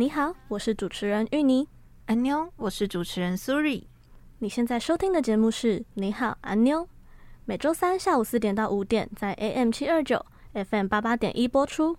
你好，我是主持人芋泥。安妞，我是主持人苏瑞。你现在收听的节目是你好，安妞。每周三下午四点到五点，在 AM 七二九 FM 八八点一播出。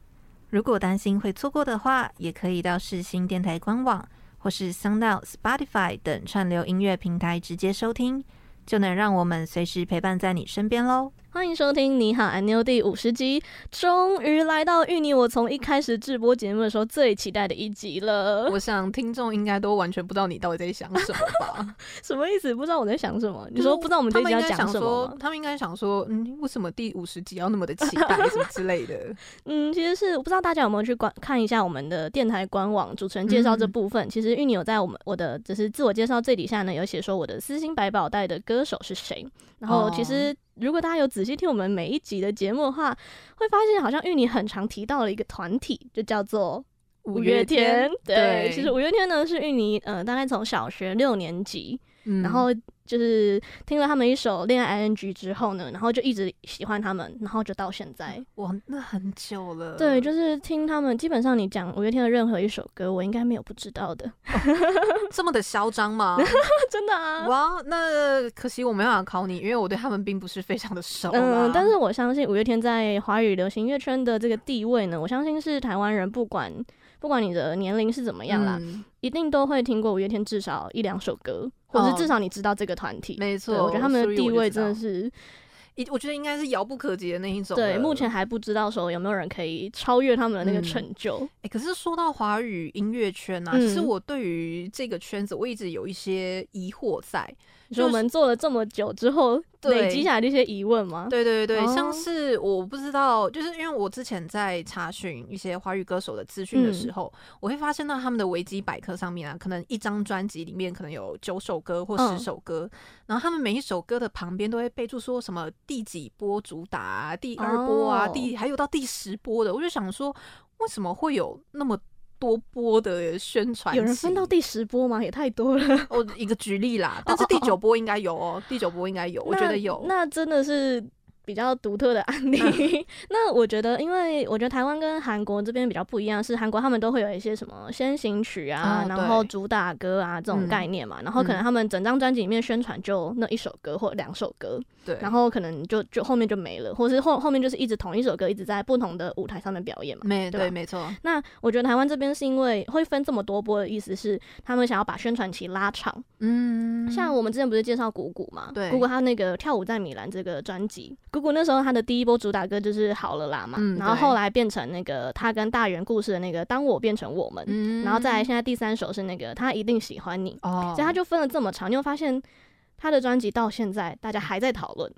如果担心会错过的话，也可以到世新电台官网。或是 SoundOut、Spotify 等串流音乐平台直接收听，就能让我们随时陪伴在你身边喽。欢迎收听《你好，安妞》第五十集，终于来到芋泥。我从一开始直播节目的时候最期待的一集了。我想听众应该都完全不知道你到底在想什么吧？什么意思？不知道我在想什么？你说不知道我们这一集要讲什么？他们应该想说，嗯，为什么第五十集要那么的期待什么之类的？嗯，其实是我不知道大家有没有去观看一下我们的电台官网主持人介绍这部分。嗯、其实芋泥有在我们我的就是自我介绍最底下呢，有写说我的私心百宝袋的歌手是谁。然后其实。如果大家有仔细听我们每一集的节目的话，会发现好像芋泥很常提到了一个团体，就叫做五月天。对，对其实五月天呢是芋泥，呃，大概从小学六年级，嗯、然后。就是听了他们一首《恋爱 ING》之后呢，然后就一直喜欢他们，然后就到现在，哇，那很久了。对，就是听他们，基本上你讲五月天的任何一首歌，我应该没有不知道的。哦、这么的嚣张吗？真的啊！哇，那可惜我没办法考你，因为我对他们并不是非常的熟。嗯，但是我相信五月天在华语流行乐圈的这个地位呢，我相信是台湾人不管不管你的年龄是怎么样啦，嗯、一定都会听过五月天至少一两首歌。或者至少你知道这个团体，没错，我觉得他们的地位真的是，一我觉得应该是遥不可及的那一种。对，目前还不知道说有没有人可以超越他们的那个成就。哎、嗯欸，可是说到华语音乐圈啊，嗯、其实我对于这个圈子我一直有一些疑惑在。就我们做了这么久之后，累积下来的一些疑问吗？对对对对，哦、像是我不知道，就是因为我之前在查询一些华语歌手的资讯的时候，嗯、我会发现到他们的维基百科上面啊，可能一张专辑里面可能有九首歌或十首歌，嗯、然后他们每一首歌的旁边都会备注说什么第几波主打啊，第二波啊，哦、第还有到第十波的，我就想说，为什么会有那么多波的宣传，有人分到第十波吗？也太多了。我，一个举例啦，但是第九波应该有哦，第九波应该有，我觉得有。那真的是。比较独特的案例，嗯、那我觉得，因为我觉得台湾跟韩国这边比较不一样，是韩国他们都会有一些什么先行曲啊，哦、然后主打歌啊这种概念嘛，嗯、然后可能他们整张专辑里面宣传就那一首歌或两首歌，对，然后可能就就后面就没了，或是后后面就是一直同一首歌一直在不同的舞台上面表演嘛，没对，对，没错。那我觉得台湾这边是因为会分这么多波的意思是，他们想要把宣传期拉长，嗯，像我们之前不是介绍鼓鼓嘛，对，鼓鼓他那个跳舞在米兰这个专辑，鼓鼓那时候他的。第一波主打歌就是好了啦嘛，嗯、然后后来变成那个他跟大圆故事的那个当我变成我们，嗯、然后再来现在第三首是那个他一定喜欢你，哦、所以他就分了这么长，你会发现他的专辑到现在大家还在讨论，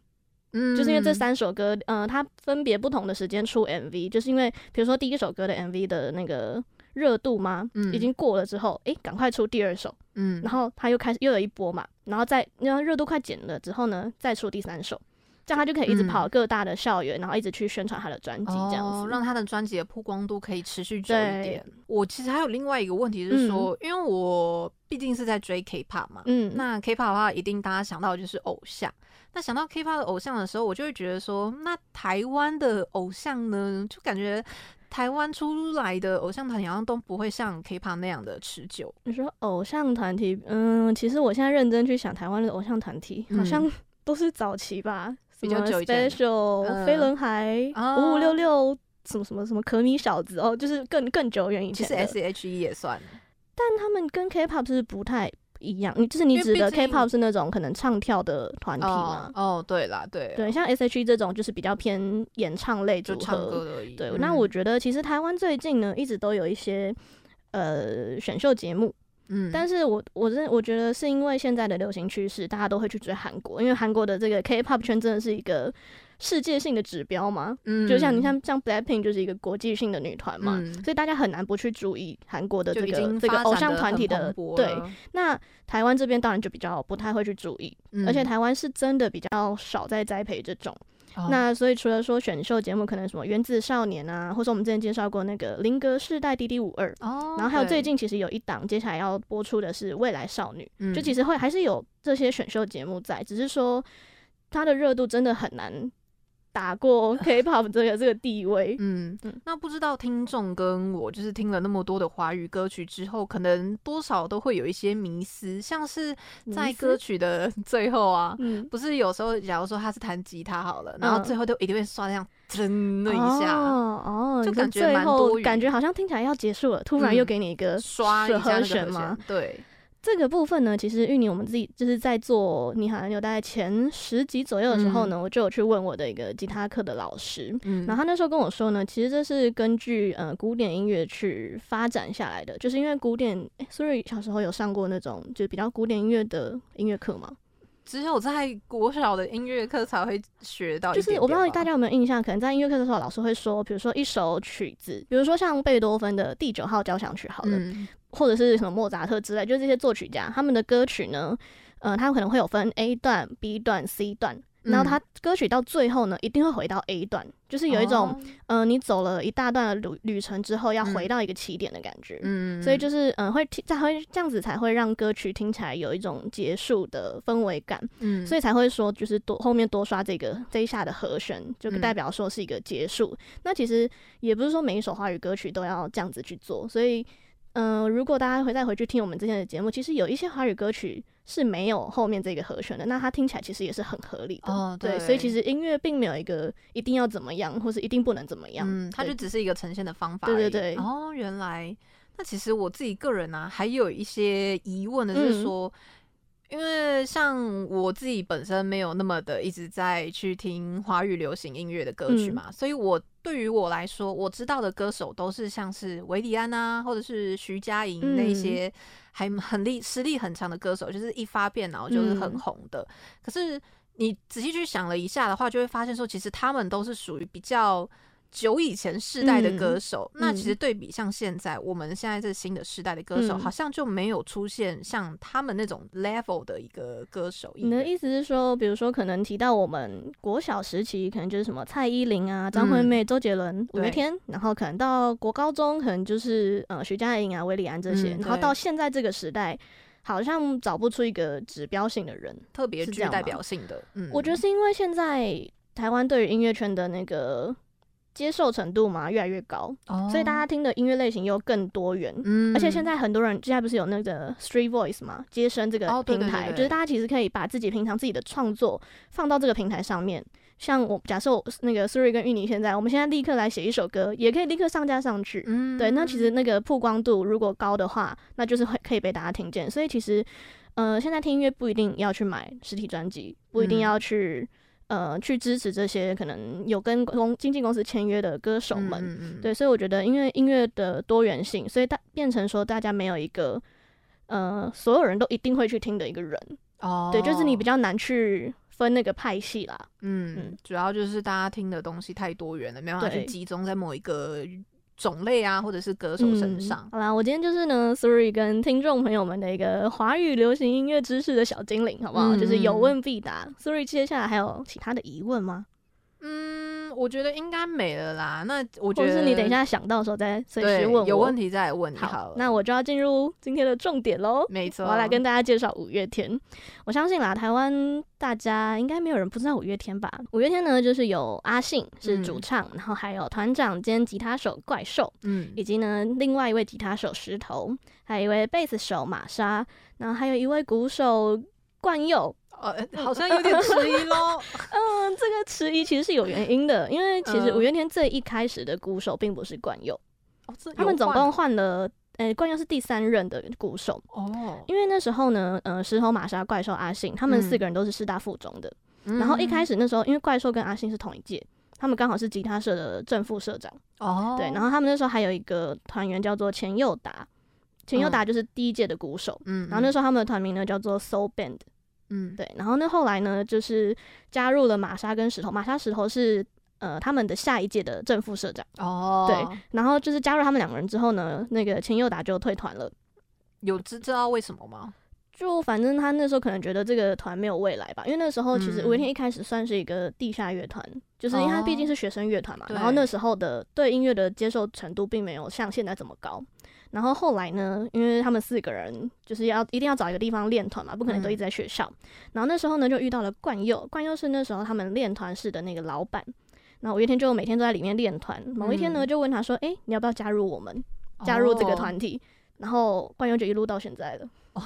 嗯，就是因为这三首歌，嗯、呃，他分别不同的时间出 MV，就是因为比如说第一首歌的 MV 的那个热度嘛，嗯、已经过了之后，诶、欸，赶快出第二首，嗯，然后他又开始又有一波嘛，然后再然后热度快减了之后呢，再出第三首。这样他就可以一直跑各大的校园，嗯、然后一直去宣传他的专辑，这样子、哦、让他的专辑的曝光度可以持续久一点。我其实还有另外一个问题是说，嗯、因为我毕竟是在追 K-pop 嘛，嗯，那 K-pop 的话，一定大家想到的就是偶像。那想到 K-pop 的偶像的时候，我就会觉得说，那台湾的偶像呢，就感觉。台湾出来的偶像团体好像都不会像 K-pop 那样的持久。你说偶像团体，嗯，其实我现在认真去想，台湾的偶像团体好像都是早期吧，嗯、比较久 Special、飞轮海、五五六六，什么什么什么可米小子哦，就是更更久远以前。其实 S.H.E 也算，但他们跟 K-pop 是不太。一样，你就是你指的 K-pop 是那种可能唱跳的团体吗？哦，对啦，对对，像 S.H.E 这种就是比较偏演唱类组合。对，嗯、那我觉得其实台湾最近呢，一直都有一些呃选秀节目。嗯，但是我我认我觉得是因为现在的流行趋势，大家都会去追韩国，因为韩国的这个 K-pop 圈真的是一个世界性的指标嘛。嗯，就像你像像 Blackpink 就是一个国际性的女团嘛，嗯，所以大家很难不去注意韩国的这个这个偶像团体的。对，那台湾这边当然就比较不太会去注意，嗯，而且台湾是真的比较少在栽培这种。Oh. 那所以除了说选秀节目，可能什么原子少年啊，或者我们之前介绍过那个林格世代 D D 五二，哦，然后还有最近其实有一档接下来要播出的是未来少女，嗯，就其实会还是有这些选秀节目在，只是说它的热度真的很难。打过 K-pop 这个这个地位，嗯，那不知道听众跟我就是听了那么多的华语歌曲之后，可能多少都会有一些迷思，像是在歌曲的最后啊，嗯，不是有时候假如说他是弹吉他好了，嗯，然后最后都一定会刷这样真的一下，哦，哦，就感觉蛮多余，感觉好像听起来要结束了，突然又给你一个刷一下和弦，对。这个部分呢，其实芋泥我们自己就是在做你好像有大概前十集左右的时候呢，嗯、我就有去问我的一个吉他课的老师，嗯，然后他那时候跟我说呢，其实这是根据呃古典音乐去发展下来的，就是因为古典，哎，Suri 小时候有上过那种就比较古典音乐的音乐课吗？只有在国小的音乐课才会学到就是我不知道大家有没有印象，可能在音乐课的时候，老师会说，比如说一首曲子，比如说像贝多芬的第九号交响曲，好了。嗯或者是什么莫扎特之类，就是这些作曲家他们的歌曲呢，呃，他们可能会有分 A 段、B 段、C 段，然后他歌曲到最后呢，一定会回到 A 段，就是有一种，嗯、哦。呃，你走了一大段的旅旅程之后，要回到一个起点的感觉，嗯，所以就是，嗯、呃，会听，才会这样子才会让歌曲听起来有一种结束的氛围感，嗯，所以才会说，就是多后面多刷这个这一下的和弦，就代表说是一个结束。嗯、那其实也不是说每一首华语歌曲都要这样子去做，所以。嗯、呃，如果大家会再回去听我们之前的节目，其实有一些华语歌曲是没有后面这个和弦的，那它听起来其实也是很合理的。哦，对，对，所以其实音乐并没有一个一定要怎么样，或是一定不能怎么样，嗯，它就只是一个呈现的方法。对对对。哦，原来，那其实我自己个人呢、啊，还有一些疑问的是说。嗯因为像我自己本身没有那么的一直在去听华语流行音乐的歌曲嘛，嗯、所以我对于我来说，我知道的歌手都是像是韦礼安啊，或者是徐佳莹那些还很力实力很强的歌手，就是一发变然后就是很红的。嗯、可是你仔细去想了一下的话，就会发现说，其实他们都是属于比较。久以前世代的歌手，嗯、那其实对比像现在，嗯、我们现在这新的世代的歌手，好像就没有出现像他们那种 level 的一个歌手。你的意思是说，比如说可能提到我们国小时期，可能就是什么蔡依林啊、张惠妹、嗯、周杰伦、五月天，然后可能到国高中，可能就是呃徐佳莹啊、韦礼安这些，嗯、然后到现在这个时代，好像找不出一个指标性的人，特别具代表性的。嗯，我觉得是因为现在台湾对于音乐圈的那个。接受程度嘛越来越高，oh. 所以大家听的音乐类型又更多元。嗯，而且现在很多人现在不是有那个 Street Voice 嘛，接生这个平台，oh, 对对对对，就是大家其实可以把自己平常自己的创作放到这个平台上面。像我假设我那个 Suri 跟玉妮现在，我们现在立刻来写一首歌，也可以立刻上架上去。嗯，对，那其实那个曝光度如果高的话，那就是会可以被大家听见。所以其实，呃，现在听音乐不一定要去买实体专辑，不一定要去。嗯呃，去支持这些可能有跟公经纪公司签约的歌手们，对，所以我觉得因为音乐的多元性，所以大变成说大家没有一个呃所有人都一定会去听的一个人。哦，对，就是你比较难去分那个派系啦，嗯，嗯。主要就是大家听的东西太多元了，没办法去集中在某一个。种类啊，或者是歌手身上。嗯、好啦，我今天就是呢，Siri 跟听众朋友们的一个华语流行音乐知识的小精灵，好不好？嗯、就是有问必答。Siri 接下来还有其他的疑问吗？嗯，我觉得应该没了啦。那我觉得是你等一下想到的时候再随时问我，有问题再来问你好。好，那我就要进入今天的重点喽。没错，我要来跟大家介绍五月天。我相信啦，台湾大家应该没有人不知道五月天吧？五月天呢，就是有阿信是主唱，嗯、然后还有团长兼吉他手怪兽，嗯，以及呢另外一位吉他手石头，还有一位贝斯手玛莎，然后还有一位鼓手冠佑。呃，好像有点迟疑喽。嗯，这个迟疑其实是有原因的，因为其实五月天最一开始的鼓手并不是冠佑，哦、他们总共换了，呃、欸，冠佑是第三任的鼓手。哦，因为那时候呢，呃，石头、玛莎、怪兽、阿信，他们四个人都是师大附中的。嗯、然后一开始那时候，因为怪兽跟阿信是同一届，他们刚好是吉他社的正副社长。哦，对，然后他们那时候还有一个团员叫做钱佑达，钱佑达就是第一届的鼓手。嗯，然后那时候他们的团名呢叫做 Soul Band。嗯，对，然后那，后来呢，就是加入了玛莎跟石头，玛莎石头是呃他们的下一届的正副社长。哦，对，然后就是加入他们两个人之后呢，那个钱佑达就退团了，有知知道为什么吗？就反正他那时候可能觉得这个团没有未来吧，因为那时候其实五月天一开始算是一个地下乐团，嗯、就是因为他毕竟是学生乐团嘛，哦、然后那时候的对音乐的接受程度并没有像现在这么高。然后后来呢，因为他们四个人就是要一定要找一个地方练团嘛，不可能都一直在学校。嗯、然后那时候呢，就遇到了冠佑，冠佑是那时候他们练团室的那个老板。然后五月天就每天都在里面练团。某一天呢，就问他说：“哎、嗯，你要不要加入我们？加入这个团体？”哦、然后冠佑就一路到现在了。哦，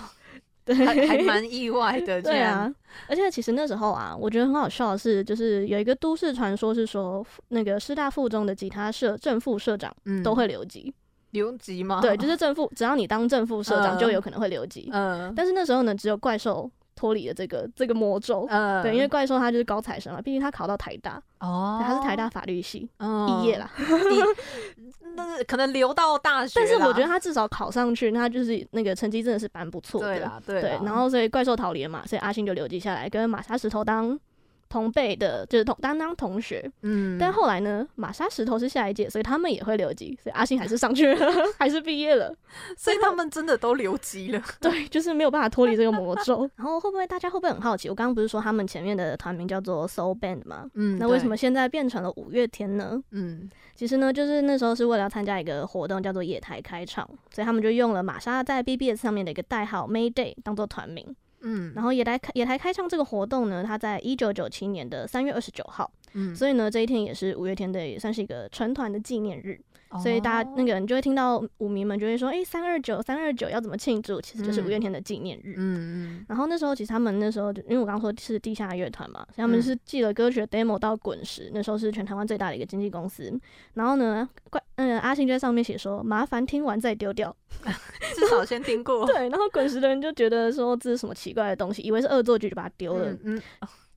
对，还还蛮意外的。对啊，而且其实那时候啊，我觉得很好笑的是，就是有一个都市传说是说，那个师大附中的吉他社正副社长都会留级。嗯留级吗？对，就是正副，只要你当正副社长，就有可能会留级。嗯，但是那时候呢，只有怪兽脱离了这个这个魔咒。嗯，对，因为怪兽他就是高材生嘛，毕竟他考到台大哦，他是台大法律系毕业了。但是可能留到大学，但是我觉得他至少考上去，他就是那个成绩真的是蛮不错的。对啦，对，然后所以怪兽逃离了嘛，所以阿星就留级下来跟玛莎石头当。同辈的，就是同担当同学，嗯，但后来呢，玛莎石头是下一届，所以他们也会留级，所以阿信还是上去了，还是毕业了，所以他们真的都留级了，对，就是没有办法脱离这个魔咒。然后会不会大家会不会很好奇？我刚刚不是说他们前面的团名叫做 Soul Band 吗？嗯，那为什么现在变成了五月天呢？嗯，其实呢，就是那时候是为了要参加一个活动，叫做野台开唱，所以他们就用了玛莎在 BBS 上面的一个代号 Mayday 当做团名。嗯，然后野台开野台开唱这个活动呢，它在一九九七年的三月二十九号，嗯，所以呢，这一天也是五月天的，也算是一个成团的纪念日。所以大家那个人就会听到舞迷们就会说，哎，三二九，三二九要怎么庆祝？其实就是五月天的纪念日。嗯嗯。然后那时候其实他们那时候，因为我刚刚说是地下乐团嘛，所以他们是寄了歌曲的 demo 到滚石，那时候是全台湾最大的一个经纪公司。然后呢，怪嗯阿信就在上面写说，麻烦听完再丢掉，至少先听过。对。然后滚石的人就觉得说这是什么奇怪的东西，以为是恶作剧，就把它丢了。嗯。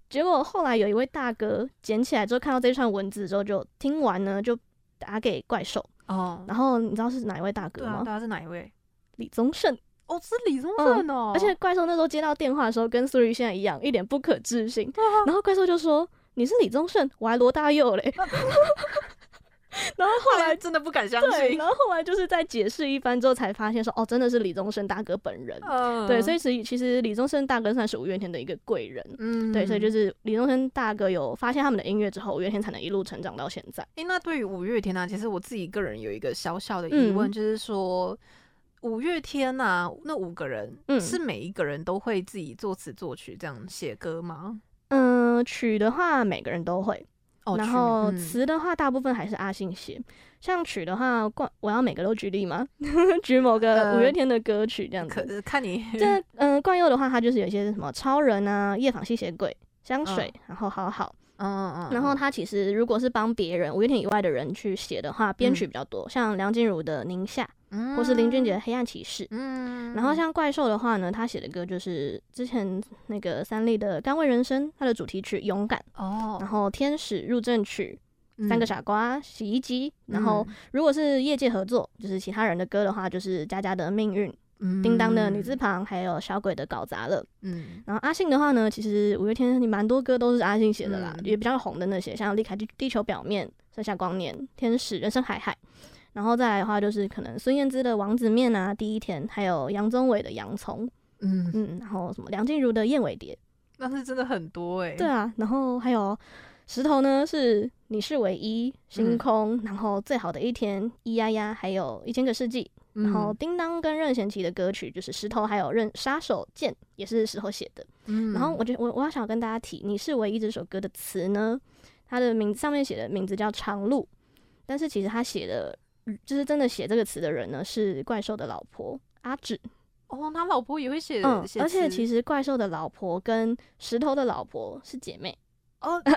结果后来有一位大哥捡起来之后，看到这串文字之后，就听完呢就。打给怪兽哦，然后你知道是哪一位大哥吗？他是哪一位？李宗盛哦，是李宗盛哦。而且怪兽那时候接到电话的时候，跟苏瑞现在一样，一脸不可置信。然后怪兽就说：“你是李宗盛，我还罗大佑嘞。” 然后后来真的不敢相信，然后后来就是在解释一番之后，才发现说哦，真的是李宗盛大哥本人。嗯，对，所以其实其实李宗盛大哥算是五月天的一个贵人。嗯，对，所以就是李宗盛大哥有发现他们的音乐之后，五月天才能一路成长到现在。诶，那对于五月天呢、啊，其实我自己个人有一个小小的疑问，嗯、就是说五月天呐、啊，那五个人是每一个人都会自己作词作曲这样写歌吗？嗯，曲的话每个人都会。然后词的话，大部分还是阿信写。像曲的话，冠我要每个都举例吗？举某个五月天的歌曲这样子。可看你这嗯，冠佑的话，他就是有一些什么超人啊、夜访吸血鬼、香水，然后好好。嗯嗯嗯。然后他其实如果是帮别人五月天以外的人去写的话，编曲比较多，像梁静茹的《宁夏》。或是林俊杰的《黑暗骑士》，嗯，然后像怪兽的话呢，他写的歌就是之前那个三立的《甘味人生》，他的主题曲《勇敢》哦，然后天使入阵曲、三个傻瓜、洗衣机，然后如果是业界合作，就是其他人的歌的话，就是家家的命运、叮当的女字旁，还有小鬼的搞砸了，嗯，然后阿信的话呢，其实五月天你蛮多歌都是阿信写的啦，也比较红的那些，像离开地地球表面、盛夏光年、天使、人生海海。然后再来的话，就是可能孙燕姿的王子面啊，第一天，还有杨宗纬的洋葱，嗯嗯，然后什么梁静茹的燕尾蝶，那是真的很多哎、欸。对啊，然后还有石头呢是你是唯一，星空，嗯、然后最好的一天，咿呀呀，还有一千个世纪。然后叮当跟任贤齐的歌曲就是石头，还有任杀手锏也是石头写的。嗯，然后我觉得我我要想跟大家提，你是唯一这首歌的词呢，它的名字上面写的名字叫长路，但是其实他写的，就是真的写这个词的人呢是怪兽的老婆阿芷。哦，他老婆也会写，嗯，而且其实怪兽的老婆跟石头的老婆是姐妹。哦，天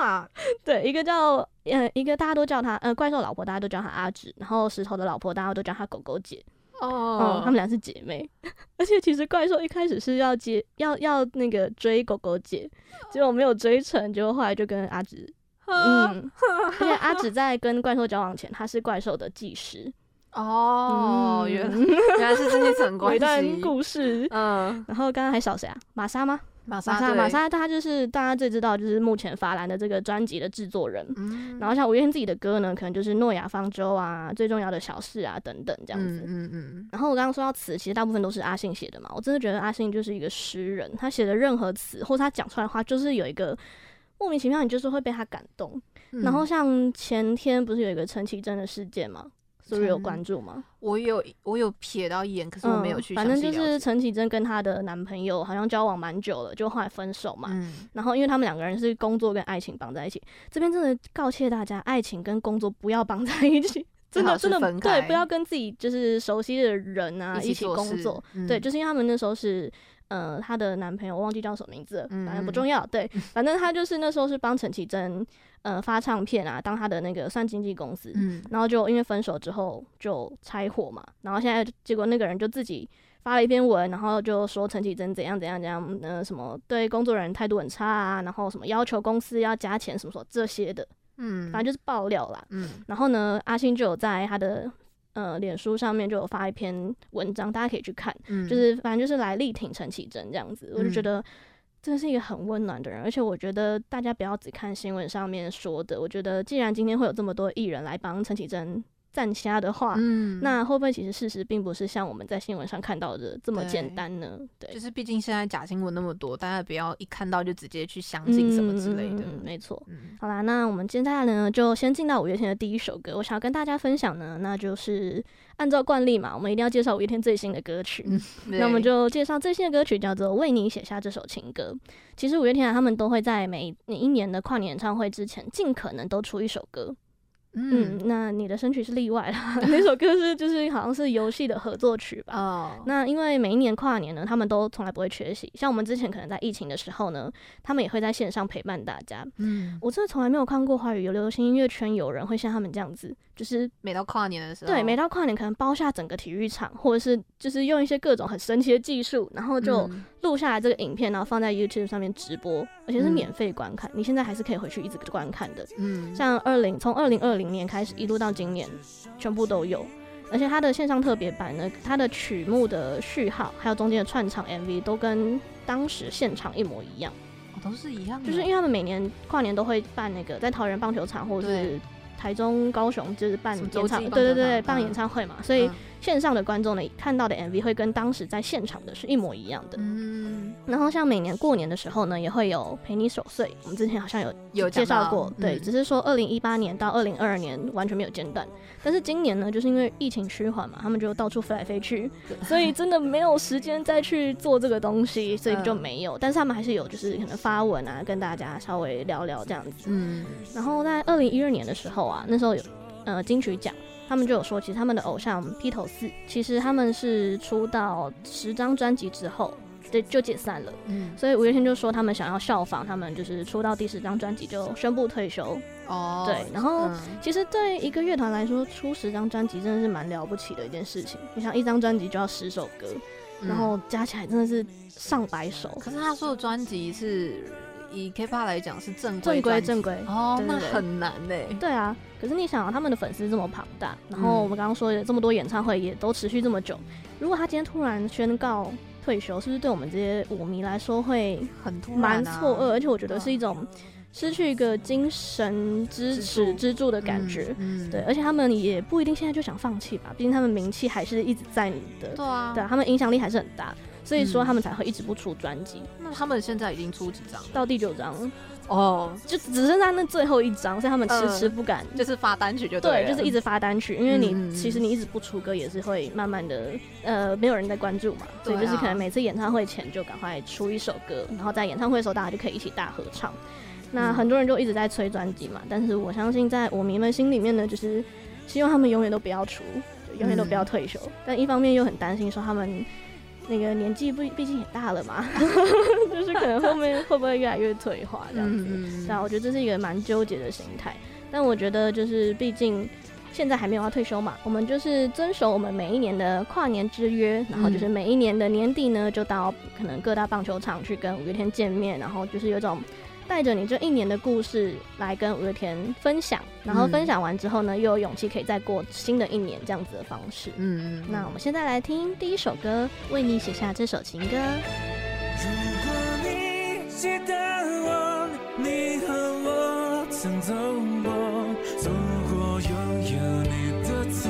哪！对，一个叫呃，一个大家都叫他呃，怪兽老婆，大家都叫他阿芷，然后石头的老婆，大家都叫他狗狗姐。哦，他们俩是姐妹，而且其实怪兽一开始是要接要要那个追狗狗姐，结果没有追成，结果后来就跟阿芷，嗯，而且阿芷在跟怪兽交往前，他是怪兽的技师。哦，原 原来是这一层关系，一段故事。嗯，然后刚刚还少谁啊？玛莎吗？玛莎，玛莎，他就是大家最知道，就是目前法兰的这个专辑的制作人。嗯，然后像五月天自己的歌呢，可能就是《诺亚方舟》啊，《最重要的小事》啊等等这样子。嗯嗯。然后我刚刚说到词，其实大部分都是阿信写的嘛。我真的觉得阿信就是一个诗人，他写的任何词或者他讲出来的话，就是有一个莫名其妙，你就是会被他感动。然后像前天不是有一个陈绮贞的事件吗？是有关注吗？我有，我有瞥到一眼，可是我没有去、嗯。反正就是陈绮贞跟她的男朋友好像交往蛮久了，就后来分手嘛。嗯、然后因为他们两个人是工作跟爱情绑在一起，这边真的告诫大家，爱情跟工作不要绑在一起，真的真的对，不要跟自己就是熟悉的人啊一起，工作。嗯、对，就是因为他们那时候是。呃，她的男朋友我忘记叫什么名字了，反正不重要。嗯、对，反正他就是那时候是帮陈绮贞呃发唱片啊，当他的那个算经纪公司。嗯，然后就因为分手之后就拆伙嘛，然后现在结果那个人就自己发了一篇文，然后就说陈绮贞怎样怎样怎样，呃，什么对工作人员态度很差啊，然后什么要求公司要加钱什么什么这些的。嗯，反正就是爆料啦。嗯，然后呢，阿信就有在他的。呃，脸书上面就有发一篇文章，大家可以去看，嗯、就是反正就是来力挺陈绮贞这样子，嗯、我就觉得真的是一个很温暖的人，而且我觉得大家不要只看新闻上面说的，我觉得既然今天会有这么多艺人来帮陈绮贞。赞瞎的话，嗯，那会不会其实事实并不是像我们在新闻上看到的这么简单呢？对，对就是毕竟现在假新闻那么多，大家不要一看到就直接去相信什么之类的。嗯，没错。嗯，好啦，那我们接下来呢，就先进到五月天的第一首歌。我想要跟大家分享呢，那就是按照惯例嘛，我们一定要介绍五月天最新的歌曲。嗯，那我们就介绍最新的歌曲，叫做《为你写下这首情歌》。其实五月天啊，他们都会在每每一年的跨年演唱会之前，尽可能都出一首歌。嗯，那你的神曲是例外啦。那首歌是就是好像是游戏的合作曲吧。哦。那因为每一年跨年呢，他们都从来不会缺席。像我们之前可能在疫情的时候呢，他们也会在线上陪伴大家。嗯。我真的从来没有看过华语有流行音乐圈有人会像他们这样子，就是每到跨年的时候，对，每到跨年可能包下整个体育场，或者是就是用一些各种很神奇的技术，然后就录下来这个影片，然后放在 YouTube 上面直播，而且是免费观看。嗯。你现在还是可以回去一直观看的。嗯。像二零从二零二零。年开始一路到今年，全部都有，而且它的线上特别版呢，它的曲目的序号，还有中间的串场 MV 都跟当时现场一模一样，哦，都是一样的，就是因为他们每年跨年都会办那个在桃园棒球场或者是台中、高雄，就是办演唱，对对对，办演唱会嘛，所以。线上的观众呢，看到的 MV 会跟当时在现场的是一模一样的。嗯，然后像每年过年的时候呢，也会有陪你守岁。我们之前好像有有介绍过，对，嗯、只是说二零一八年到二零二二年完全没有间断。但是今年呢，就是因为疫情趋缓嘛，他们就到处飞来飞去，所以真的没有时间再去做这个东西，所以就没有。但是他们还是有，就是可能发文啊，跟大家稍微聊聊这样子。嗯，然后在二零一二年的时候啊，那时候有呃金曲奖。他们就有说，其实他们的偶像披头四，其实他们是出道十张专辑之后，对，就解散了。嗯，所以五月天就说他们想要效仿他们，就是出道第十张专辑就宣布退休。哦，对，然后、嗯、其实对一个乐团来说，出十张专辑真的是蛮了不起的一件事情。你想，一张专辑就要十首歌，然后加起来真的是上百首。可是他说的专辑是。以 K-pop 来讲是正规正规正规哦，对对对，那很难嘞。对啊，可是你想啊，他们的粉丝这么庞大，然后我们刚刚说的这么多演唱会也都持续这么久，如果他今天突然宣告退休，是不是对我们这些舞迷来说会很突然、蛮错愕？而且我觉得是一种失去一个精神支持支柱的感觉。嗯，对，而且他们也不一定现在就想放弃吧，毕竟他们名气还是一直在你的。对啊，对啊，他们影响力还是很大。所以说他们才会一直不出专辑。那他们现在已经出几张？到第九张哦，就只剩下那最后一张，所以他们迟迟不敢，就是发单曲就对，对，就是一直发单曲，因为你其实你一直不出歌也是会慢慢的呃没有人在关注嘛，所以就是可能每次演唱会前就赶快出一首歌，然后在演唱会的时候大家就可以一起大合唱。那很多人就一直在催专辑嘛，但是我相信在我迷们心里面呢，就是希望他们永远都不要出，永远都不要退休。嗯、但一方面又很担心说他们那个年纪不毕竟也大了嘛，就是可能后面会不会越来越退化这样子。嗯、对啊，我觉得这是一个蛮纠结的心态。但我觉得就是毕竟现在还没有要退休嘛，我们就是遵守我们每一年的跨年之约，然后就是每一年的年底呢，就到可能各大棒球场去跟五月天见面，然后就是有种。带着你这一年的故事来跟五月天分享，然后分享完之后呢，又有勇气可以再过新的一年这样子的方式。嗯嗯。那我们现在来听第一首歌，为你写下这首情歌。如果你记得我，你和我曾走过，走过拥有你的姿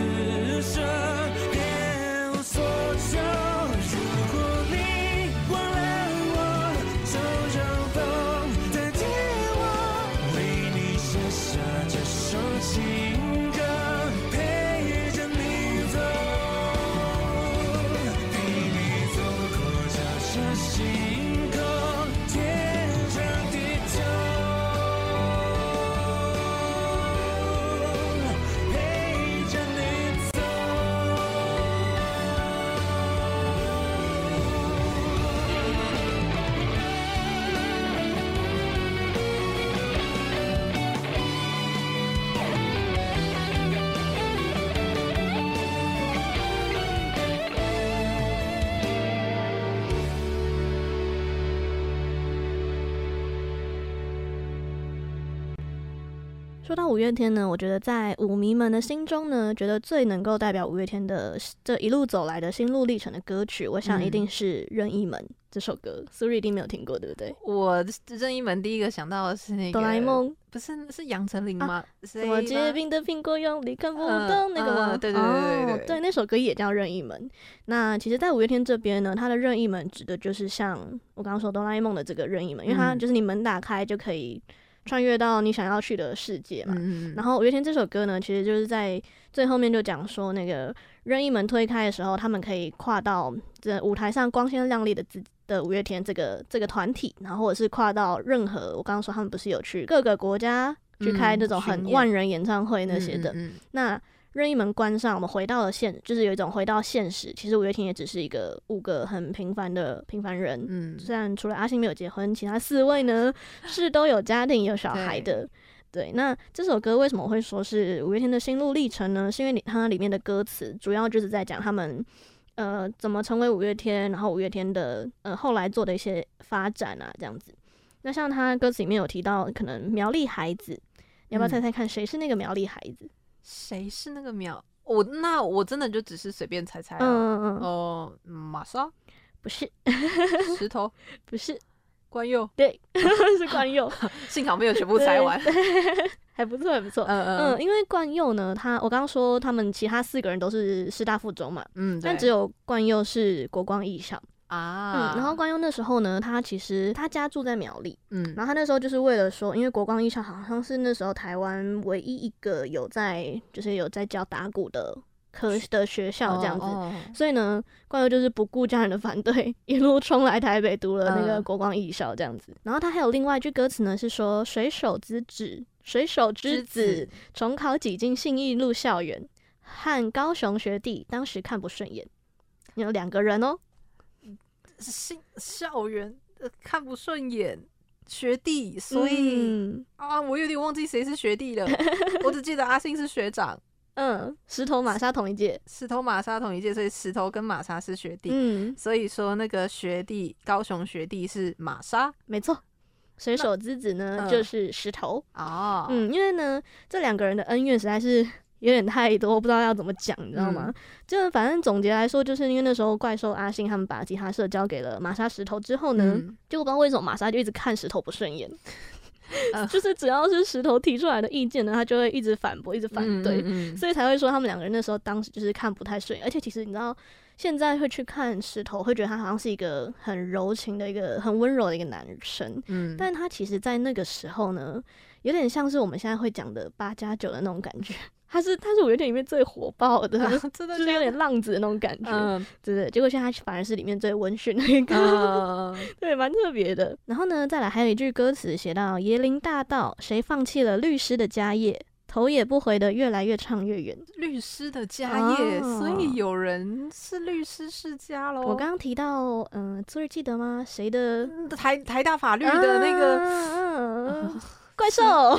说到五月天呢，我觉得在舞迷们的心中呢，觉得最能够代表五月天的这一路走来的心路历程的歌曲，我想一定是《任意门》这首歌。苏瑞一定没有听过，对不对？我任意门第一个想到的是那个哆啦 A 梦，不是是杨丞琳吗？什么结冰的苹果用力看不懂那个吗？对对对对对，对，那首歌也叫《任意门》。那其实，在五月天这边呢，它的任意门指的就是像我刚刚说哆啦 A 梦的这个任意门，因为它就是你门打开就可以。穿越到你想要去的世界嘛，嗯、然后五月天这首歌呢，其实就是在最后面就讲说，那个任意门推开的时候，他们可以跨到这舞台上光鲜亮丽的自的五月天这个这个团体，然后或者是跨到任何我刚刚说他们不是有去各个国家去开那种很万人演唱会那些的，那。任意门关上，我们回到了现，就是有一种回到现实。其实五月天也只是一个五个很平凡的平凡人。嗯，虽然除了阿信没有结婚，其他四位呢是都有家庭有小孩的。对，对，那这首歌为什么会说是五月天的心路历程呢？是因为它里面的歌词主要就是在讲他们呃怎么成为五月天，然后五月天的呃后来做的一些发展啊这样子。那像他歌词里面有提到可能苗栗孩子，你要不要猜猜看谁是那个苗栗孩子？谁是那个苗？我那我真的就只是随便猜猜啊。嗯嗯哦，玛莎不是，石头 不是，冠佑对，是冠佑。幸好没有全部猜完，还不错，还不错。嗯嗯嗯，因为冠佑呢，他我刚刚说他们其他四个人都是师大附中嘛，嗯，但只有冠佑是国光艺校。啊，嗯，然后关佑那时候呢，他其实他家住在苗栗，嗯，然后他那时候就是为了说，因为国光艺校好像是那时候台湾唯一一个有在就是有在教打鼓的科的学校这样子，哦哦、所以呢，冠佑就是不顾家人的反对，一路冲来台北读了那个国光艺校这样子。嗯、然后他还有另外一句歌词呢，是说水手之子，水手之子重考挤进信义路校园，和高雄学弟当时看不顺眼，有两个人哦。新校园看不顺眼学弟，所以、嗯、啊，我有点忘记谁是学弟了。我只记得阿信是学长。嗯，石头玛莎同一届，石头玛莎同一届，所以石头跟玛莎是学弟。嗯，所以说那个学弟高雄学弟是玛莎，没错。水手之子呢，就是石头。哦，嗯，因为呢，这两个人的恩怨实在是。有点太多，不知道要怎么讲，你知道吗？嗯、就反正总结来说，就是因为那时候怪兽阿信他们把吉他社交给了玛莎石头之后呢，嗯、就不知道为什么玛莎就一直看石头不顺眼，呃、就是只要是石头提出来的意见呢，他就会一直反驳，一直反对，嗯嗯嗯，所以才会说他们两个人那时候当时就是看不太顺眼。而且其实你知道，现在会去看石头，会觉得他好像是一个很柔情的一个很温柔的一个男生，嗯，但他其实在那个时候呢，有点像是我们现在会讲的八加九的那种感觉。他是他是五月天里面最火爆的，真的就是有点浪子的那种感觉，嗯，对对。结果现在他反而是里面最温驯的一个，嗯、对，蛮特别的。然后呢，再来还有一句歌词写到：“椰林大道，谁放弃了律师的家业，头也不回的越来越唱越远。”律师的家业，哦、所以有人是律师世家喽。我刚刚提到，嗯、呃，昨日记得吗？谁的台台大法律的那个？啊啊 怪兽、哦，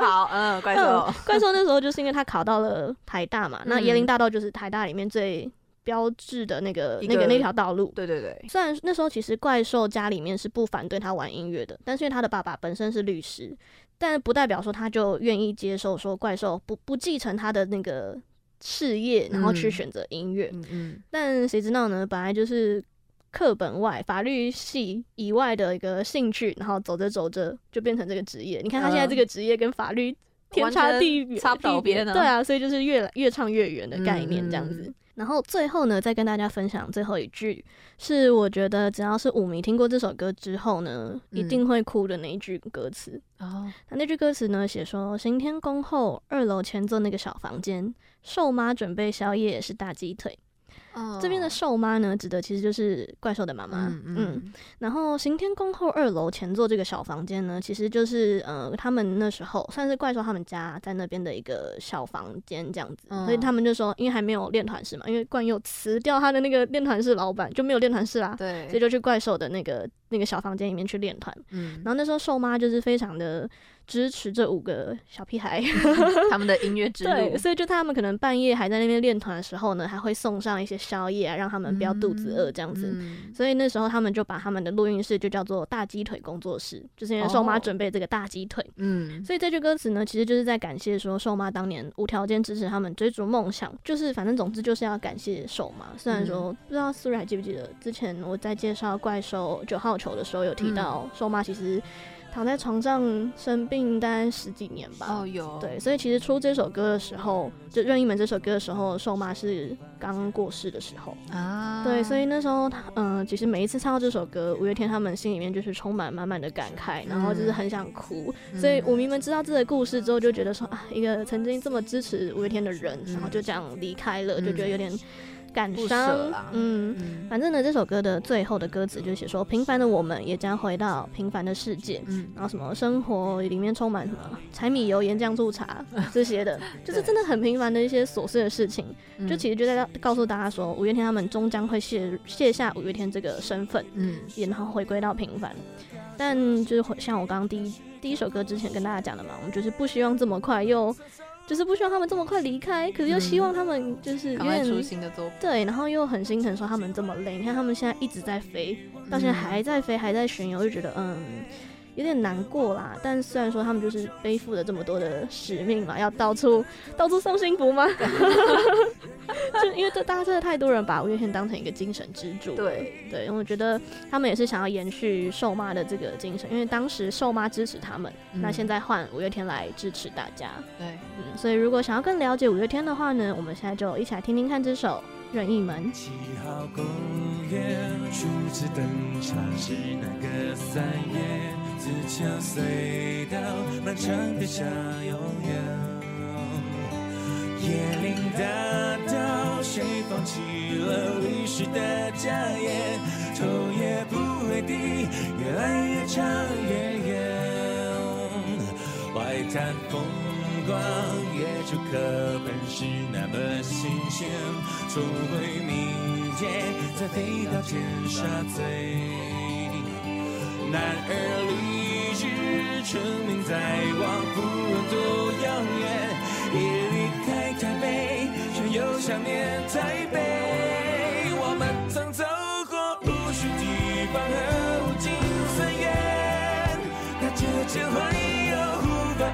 好，嗯，怪兽、嗯，怪兽那时候就是因为他考到了台大嘛，嗯、那椰林大道就是台大里面最标志的那个、个那个那条道路。对对对。虽然那时候其实怪兽家里面是不反对他玩音乐的，但是因为他的爸爸本身是律师，但不代表说他就愿意接受说怪兽不不继承他的那个事业，然后去选择音乐。嗯嗯。但谁知道呢？本来就是。课本外，法律系以外的一个兴趣，然后走着走着就变成这个职业。你看他现在这个职业跟法律天差地远，差不多边呢。对啊，所以就是越来越唱越远的概念这样子。嗯、然后最后呢，再跟大家分享最后一句，是我觉得只要是舞迷听过这首歌之后呢，一定会哭的那一句歌词。哦，那那句歌词呢，写说行天宫后二楼前座那个小房间，瘦妈准备宵夜是大鸡腿。Oh. 这边的兽妈呢，指的其实就是怪兽的妈妈。嗯，嗯，嗯，然后行天宫后二楼前座这个小房间呢，其实就是呃，他们那时候算是怪兽他们家在那边的一个小房间这样子。Oh. 所以他们就说，因为还没有练团室嘛，因为冠佑辞掉他的那个练团室老板，就没有练团室啦。对，所以就去怪兽的那个那个小房间里面去练团。嗯，然后那时候兽妈就是非常的。支持这五个小屁孩 他们的音乐之路，对，所以就他们可能半夜还在那边练团的时候呢，还会送上一些宵夜啊，让他们不要肚子饿这样子。所以那时候他们就把他们的录音室就叫做大鸡腿工作室，就是因为瘦妈准备这个大鸡腿。嗯，所以这句歌词呢，其实就是在感谢说瘦妈当年无条件支持他们追逐梦想，就是反正总之就是要感谢瘦妈。虽然说、嗯、不知道苏瑞还记不记得之前我在介绍怪兽九号球的时候有提到瘦妈其实。躺在床上生病，大概十几年吧。哦，有。对，所以其实出这首歌的时候，就任意门这首歌的时候，瘦妈是刚过世的时候啊。对，所以那时候他，嗯、呃，其实每一次唱到这首歌，五月天他们心里面就是充满满满的感慨，然后就是很想哭。嗯、所以舞迷们知道这个故事之后，就觉得说啊，一个曾经这么支持五月天的人，然后就这样离开了，嗯、就觉得有点。感伤，嗯，嗯，反正呢，这首歌的最后的歌词就是写说，平凡的我们也将回到平凡的世界，嗯，然后什么生活里面充满什么柴米油盐酱醋茶 这些的，就是真的很平凡的一些琐碎的事情，就其实就在告诉大家说，五月天他们终将会卸卸下五月天这个身份，嗯，也然后回归到平凡，但就是像我刚刚第一第一首歌之前跟大家讲的嘛，我们就是不希望这么快又。就是不希望他们这么快离开，可是又希望他们就是有点出新的作品，对，然后又很心疼说他们这么累，你看他们现在一直在飞，到现在还在飞，还在巡游，就觉得嗯。有点难过啦，但虽然说他们就是背负了这么多的使命嘛，要到处到处送幸福吗？就因为这大家真的太多人把五月天当成一个精神支柱，对对，因为我觉得他们也是想要延续瘦妈的这个精神，因为当时瘦妈支持他们，嗯、那现在换五月天来支持大家，对，嗯，所以如果想要更了解五月天的话呢，我们现在就一起来听听看这首。任意门。七号公园初次登场是那个三月，自强隧道漫长的小永远。椰林大道，谁放弃了律师的家业？头也不回地，越来越长越远。外滩风。光野猪课本是那么新鲜，重回民间，再飞到尖沙咀。男儿立志，成名在望，不论多遥远，一离开台北，却又想念台北。我们曾走过无数地方和无尽岁月，那这件怀有无法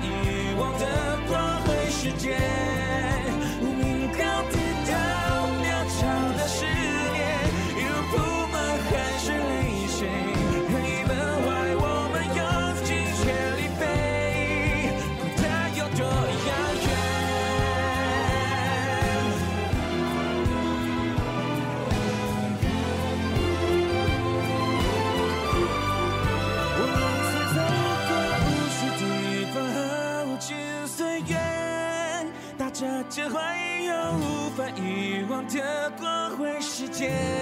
can.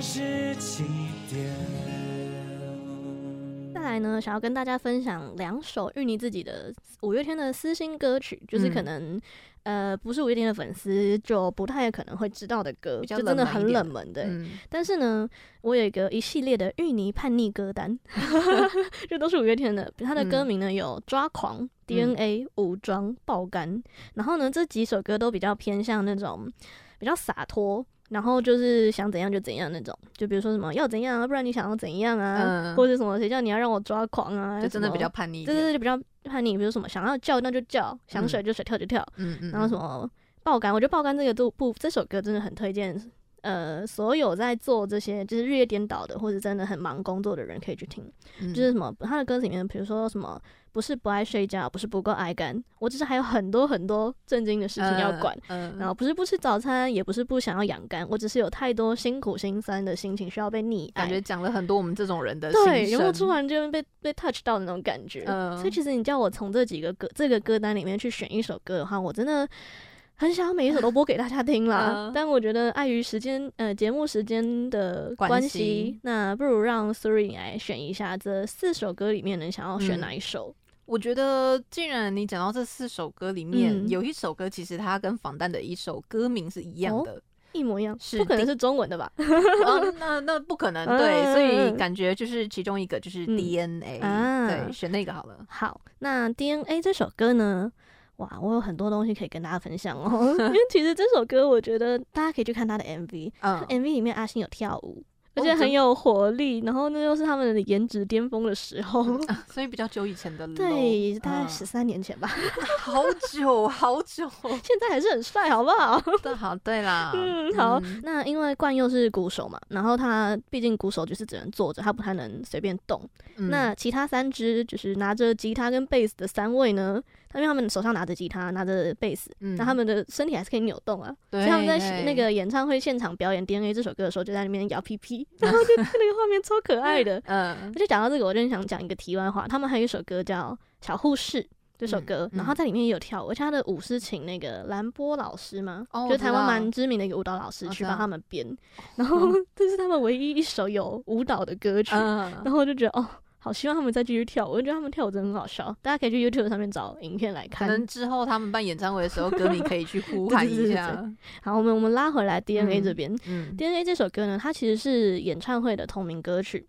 是起点。再来呢，想要跟大家分享两首芋泥自己的五月天的私心歌曲，就是可能、嗯。呃，不是五月天的粉丝就不太可能会知道的歌，就真的很冷门的。嗯、但是呢，我有一个一系列的芋泥叛逆歌单，这都是五月天的。他的歌名呢有《抓狂》、嗯、DNA、武装、爆肝。然后呢，这几首歌都比较偏向那种比较洒脱。然后就是想怎样就怎样那种，就比如说什么要怎样啊，不然你想要怎样啊，嗯、或者什么谁叫你要让我抓狂啊，就真的比较叛逆，对对对，就比较叛逆。比如什么想要叫那就叫，想甩就甩，跳就跳，嗯嗯，然后什么爆肝，我觉得爆肝这个都不，这首歌真的很推荐。呃，所有在做这些就是日夜颠倒的，或者真的很忙工作的人可以去听，嗯、就是什么他的歌词里面，比如说什么不是不爱睡觉，不是不够爱干，我只是还有很多很多正经的事情要管，然后不是不吃早餐，也不是不想要养肝，我只是有太多辛苦心酸的心情需要被溺爱，感觉讲了很多我们这种人的对，然后突然就被被 touch 到的那种感觉，嗯、所以其实你叫我从这几个歌这个歌单里面去选一首歌的话，我真的。很想每一首都播给大家听啦，但我觉得碍于时间，呃，节目时间的关系，那不如让 Suri 来选一下这四首歌里面，能想要选哪一首？我觉得，既然你讲到这四首歌里面有一首歌，其实它跟防弹的一首歌名是一样的，一模一样，是不可能是中文的吧？那那不可能，对，所以感觉就是其中一个就是 DNA，对，选那个好了。好，那 DNA 这首歌呢？哇，我有很多东西可以跟大家分享哦。因为 其实这首歌，我觉得大家可以去看他的 MV。嗯，MV 里面阿信有跳舞，而且很有活力。然后那又是他们的颜值巅峰的时候，所以比较久以前的。对，大概十三年前吧。好久好久，现在还是很帅，好不好？对，好，对啦。嗯，好。那因为冠佑是鼓手嘛，然后他毕竟鼓手就是只能坐着，他不太能随便动。那其他三支就是拿着吉他跟贝斯的三位呢？因为他们手上拿着吉他，拿着贝斯，那、嗯、他们的身体还是可以扭动啊。所以他们在那个演唱会现场表演《DNA》这首歌的时候，就在里面摇屁屁，然后就那个画面超可爱的。嗯，就讲到这个，我就想讲一个题外话。他们还有一首歌叫《小护士》这首歌，嗯、然后在里面也有跳舞，而且他的舞是请那个蓝波老师嘛，哦、就台湾蛮知名的一个舞蹈老师去帮他们编。然后 这是他们唯一一首有舞蹈的歌曲，嗯、然后我就觉得哦。好希望他们再继续跳舞，我觉得他们跳舞真的很好笑，大家可以去 YouTube 上面找影片来看。可能之后他们办演唱会的时候，歌迷可以去呼 喊一下。好，我们我们拉回来 DNA 这边，嗯嗯，DNA 这首歌呢，它其实是演唱会的同名歌曲。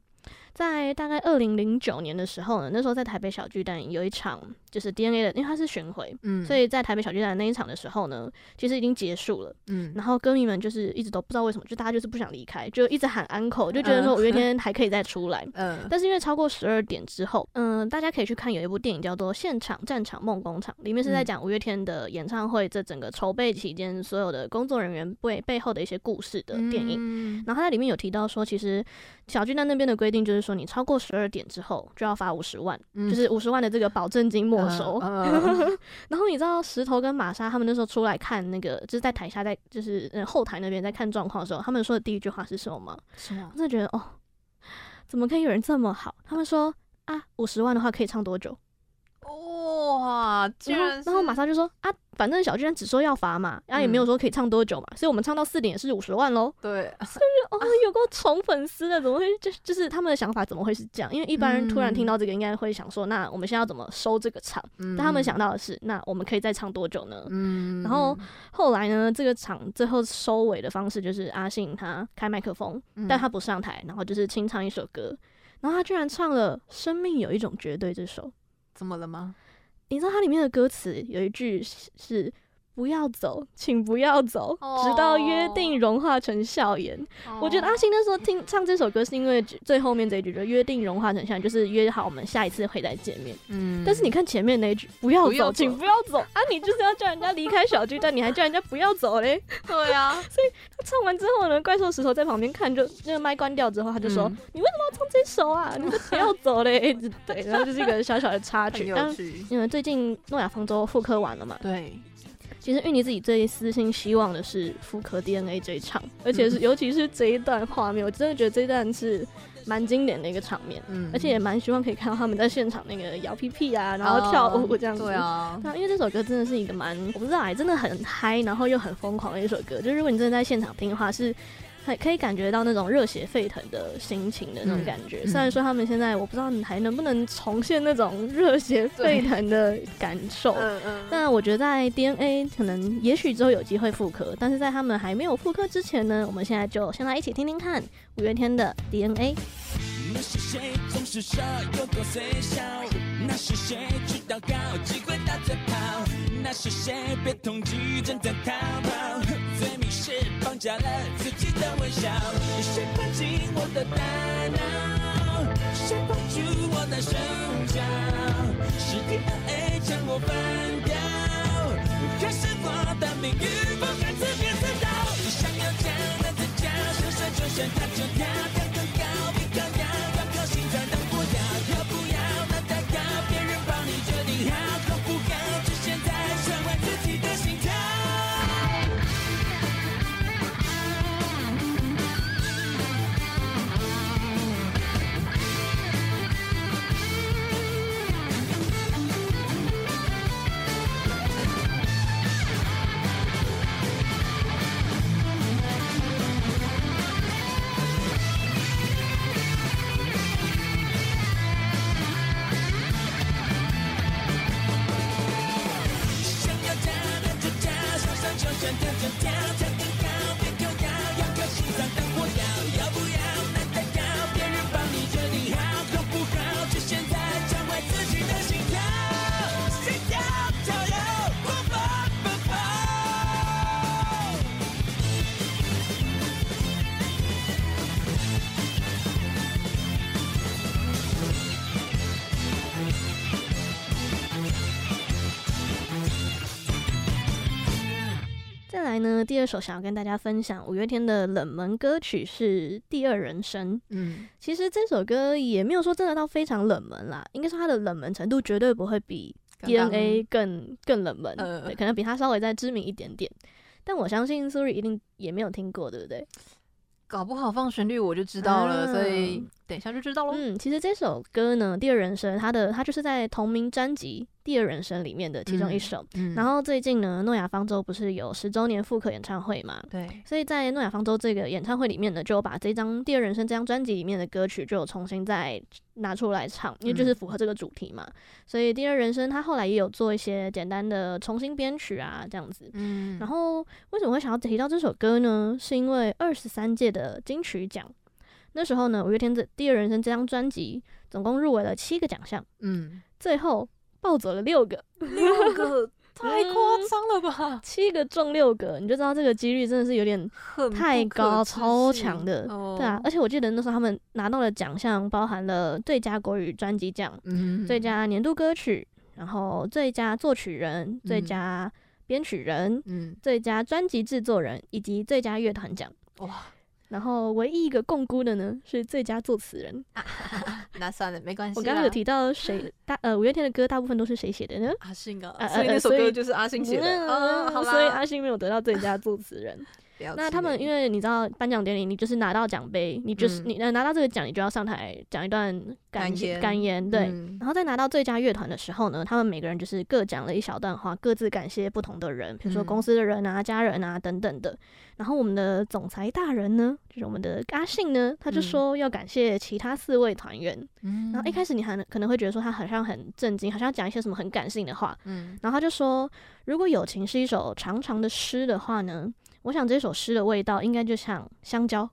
在大概二零零九年的时候呢，那时候在台北小巨蛋有一场就是 DNA 的，因为它是巡回，嗯，所以在台北小巨蛋那一场的时候呢，其实已经结束了，嗯，然后歌迷们就是一直都不知道为什么，就大家就是不想离开，就一直喊安可，就觉得说五月天 还可以再出来，嗯，但是因为超过十二点之后，嗯，大家可以去看有一部电影叫做《现场战场梦工厂》，里面是在讲五月天的演唱会这整个筹备期间所有的工作人员背背后的一些故事的电影，嗯，然后它里面有提到说，其实小巨蛋那边的规定就是说，你超过十二点之后就要罚五十万，嗯、就是五十万的这个保证金 然后你知道石头跟玛莎他们那时候出来看那个，就是在台下在就是嗯后台那边在看状况的时候，他们说的第一句话是什么吗？是啊？我真的觉得哦，怎么可以有人这么好？他们说啊，五十万的话可以唱多久？哇！哇，居然！然后玛莎就说啊。反正小巨蛋只说要罚嘛，然后也没有说可以唱多久嘛，嗯、所以我们唱到四点也是五十万喽。对，是不是？哦，有个宠粉丝的，怎么会就就是他们的想法怎么会是这样？因为一般人突然听到这个，应该会想说，嗯、那我们现在要怎么收这个场？嗯、但他们想到的是，那我们可以再唱多久呢？嗯。然后后来呢，这个场最后收尾的方式就是阿信他开麦克风，嗯、但他不上台，然后就是清唱一首歌，然后他居然唱了《生命有一种绝对》这首。怎么了吗？你知道它里面的歌词有一句是“不要走，请不要走，直到约定融化成笑颜”。Oh. 我觉得阿信那时候听唱这首歌，是因为最后面这一句就“约定融化成笑颜”，就是约好我们下一次会再见面。嗯。但是你看前面那一句“不要走，请不要走”，啊，你就是要叫人家离开小巨蛋，你还叫人家不要走嘞？对啊。所以他唱完之后呢，怪兽石头在旁边看，就那个麦关掉之后，他就说：“嗯、你为什么要唱这首啊？你说不要走嘞？”对，然后就是一个小小的插曲。因为最近诺亚方舟复刻完了嘛？对。其实芋泥自己最私心希望的是复刻 DNA 这一场，而且是尤其是这一段画面，我真的觉得这一段是蛮经典的一个场面，嗯，而且也蛮希望可以看到他们在现场那个摇屁屁啊，然后跳舞这样子，对啊，因为这首歌真的是一个蛮我不知道哎，真的很嗨，然后又很疯狂的一首歌，就是如果你真的在现场听的话是。可以感觉到那种热血沸腾的心情的那种感觉。嗯、虽然说他们现在我不知道你还能不能重现那种热血沸腾的感受，嗯嗯。但我觉得在 DNA 可能也许之后有机会复刻，但是在他们还没有复刻之前呢，我们现在就先来一起听听看五月天的 DNA。那是谁总是说有多衰小？那是谁知道高机会打嘴炮？那是谁被通缉正在逃跑？是绑架了自己的微笑。谁放进我的大脑？谁绑住我的手脚？是 DNA 将我分掉，可是我的命运不该自编自导？想要讲那只脚，想甩就甩，他就跳。Down, down, down. 呢，第二首想要跟大家分享五月天的冷门歌曲是《第二人生》。嗯，其实这首歌也没有说真的到非常冷门啦，应该说它的冷门程度绝对不会比 DNA 更更冷门，可能比它稍微再知名一点点。但我相信 Suri 一定也没有听过，对不对？搞不好放旋律我就知道了，嗯、所以等一下就知道喽。嗯，其实这首歌呢，《第二人生》它的它就是在同名专辑。第二人生里面的其中一首，嗯嗯、然后最近呢，诺亚方舟不是有十周年复刻演唱会嘛？对，所以在诺亚方舟这个演唱会里面呢，就把这张第二人生这张专辑里面的歌曲就有重新再拿出来唱，因为就是符合这个主题嘛。嗯、所以第二人生它后来也有做一些简单的重新编曲啊，这样子。嗯，然后为什么会想要提到这首歌呢？是因为二十三届的金曲奖，那时候呢，五月天的第二人生这张专辑总共入围了七个奖项。嗯，最后。抱走了六个，六个太夸张了吧？嗯、七个中六个，你就知道这个几率真的是有点太高，超强的，哦、对啊。而且我记得那时候他们拿到的奖项包含了最佳国语专辑奖、嗯、最佳年度歌曲，然后最佳作曲人、嗯、最佳编曲人、嗯、最佳专辑制作人以及最佳乐团奖。哇！然后唯一一个共估的呢是最佳作词人，啊、那算了，没关系。我刚刚有提到谁 大呃五月天的歌大部分都是谁写的呢？阿信啊，所以那首歌就是阿信写的，嗯，好所以阿信没有得到最佳作词人。那他们因为你知道颁奖典礼，你就是拿到奖杯，你就是、嗯、你拿到这个奖，你就要上台讲一段感言。感言对、嗯，然后在拿到最佳乐团的时候呢，他们每个人就是各讲了一小段话，各自感谢不同的人，比如说公司的人啊、家人啊等等的。然后我们的总裁大人呢，就是我们的阿信呢，他就说要感谢其他四位团员。嗯，然后一开始你还可能会觉得说他好像很震惊，好像讲一些什么很感性的话。嗯，然后他就说，如果友情是一首长长的诗的话呢，我想这首诗的味道应该就像香蕉。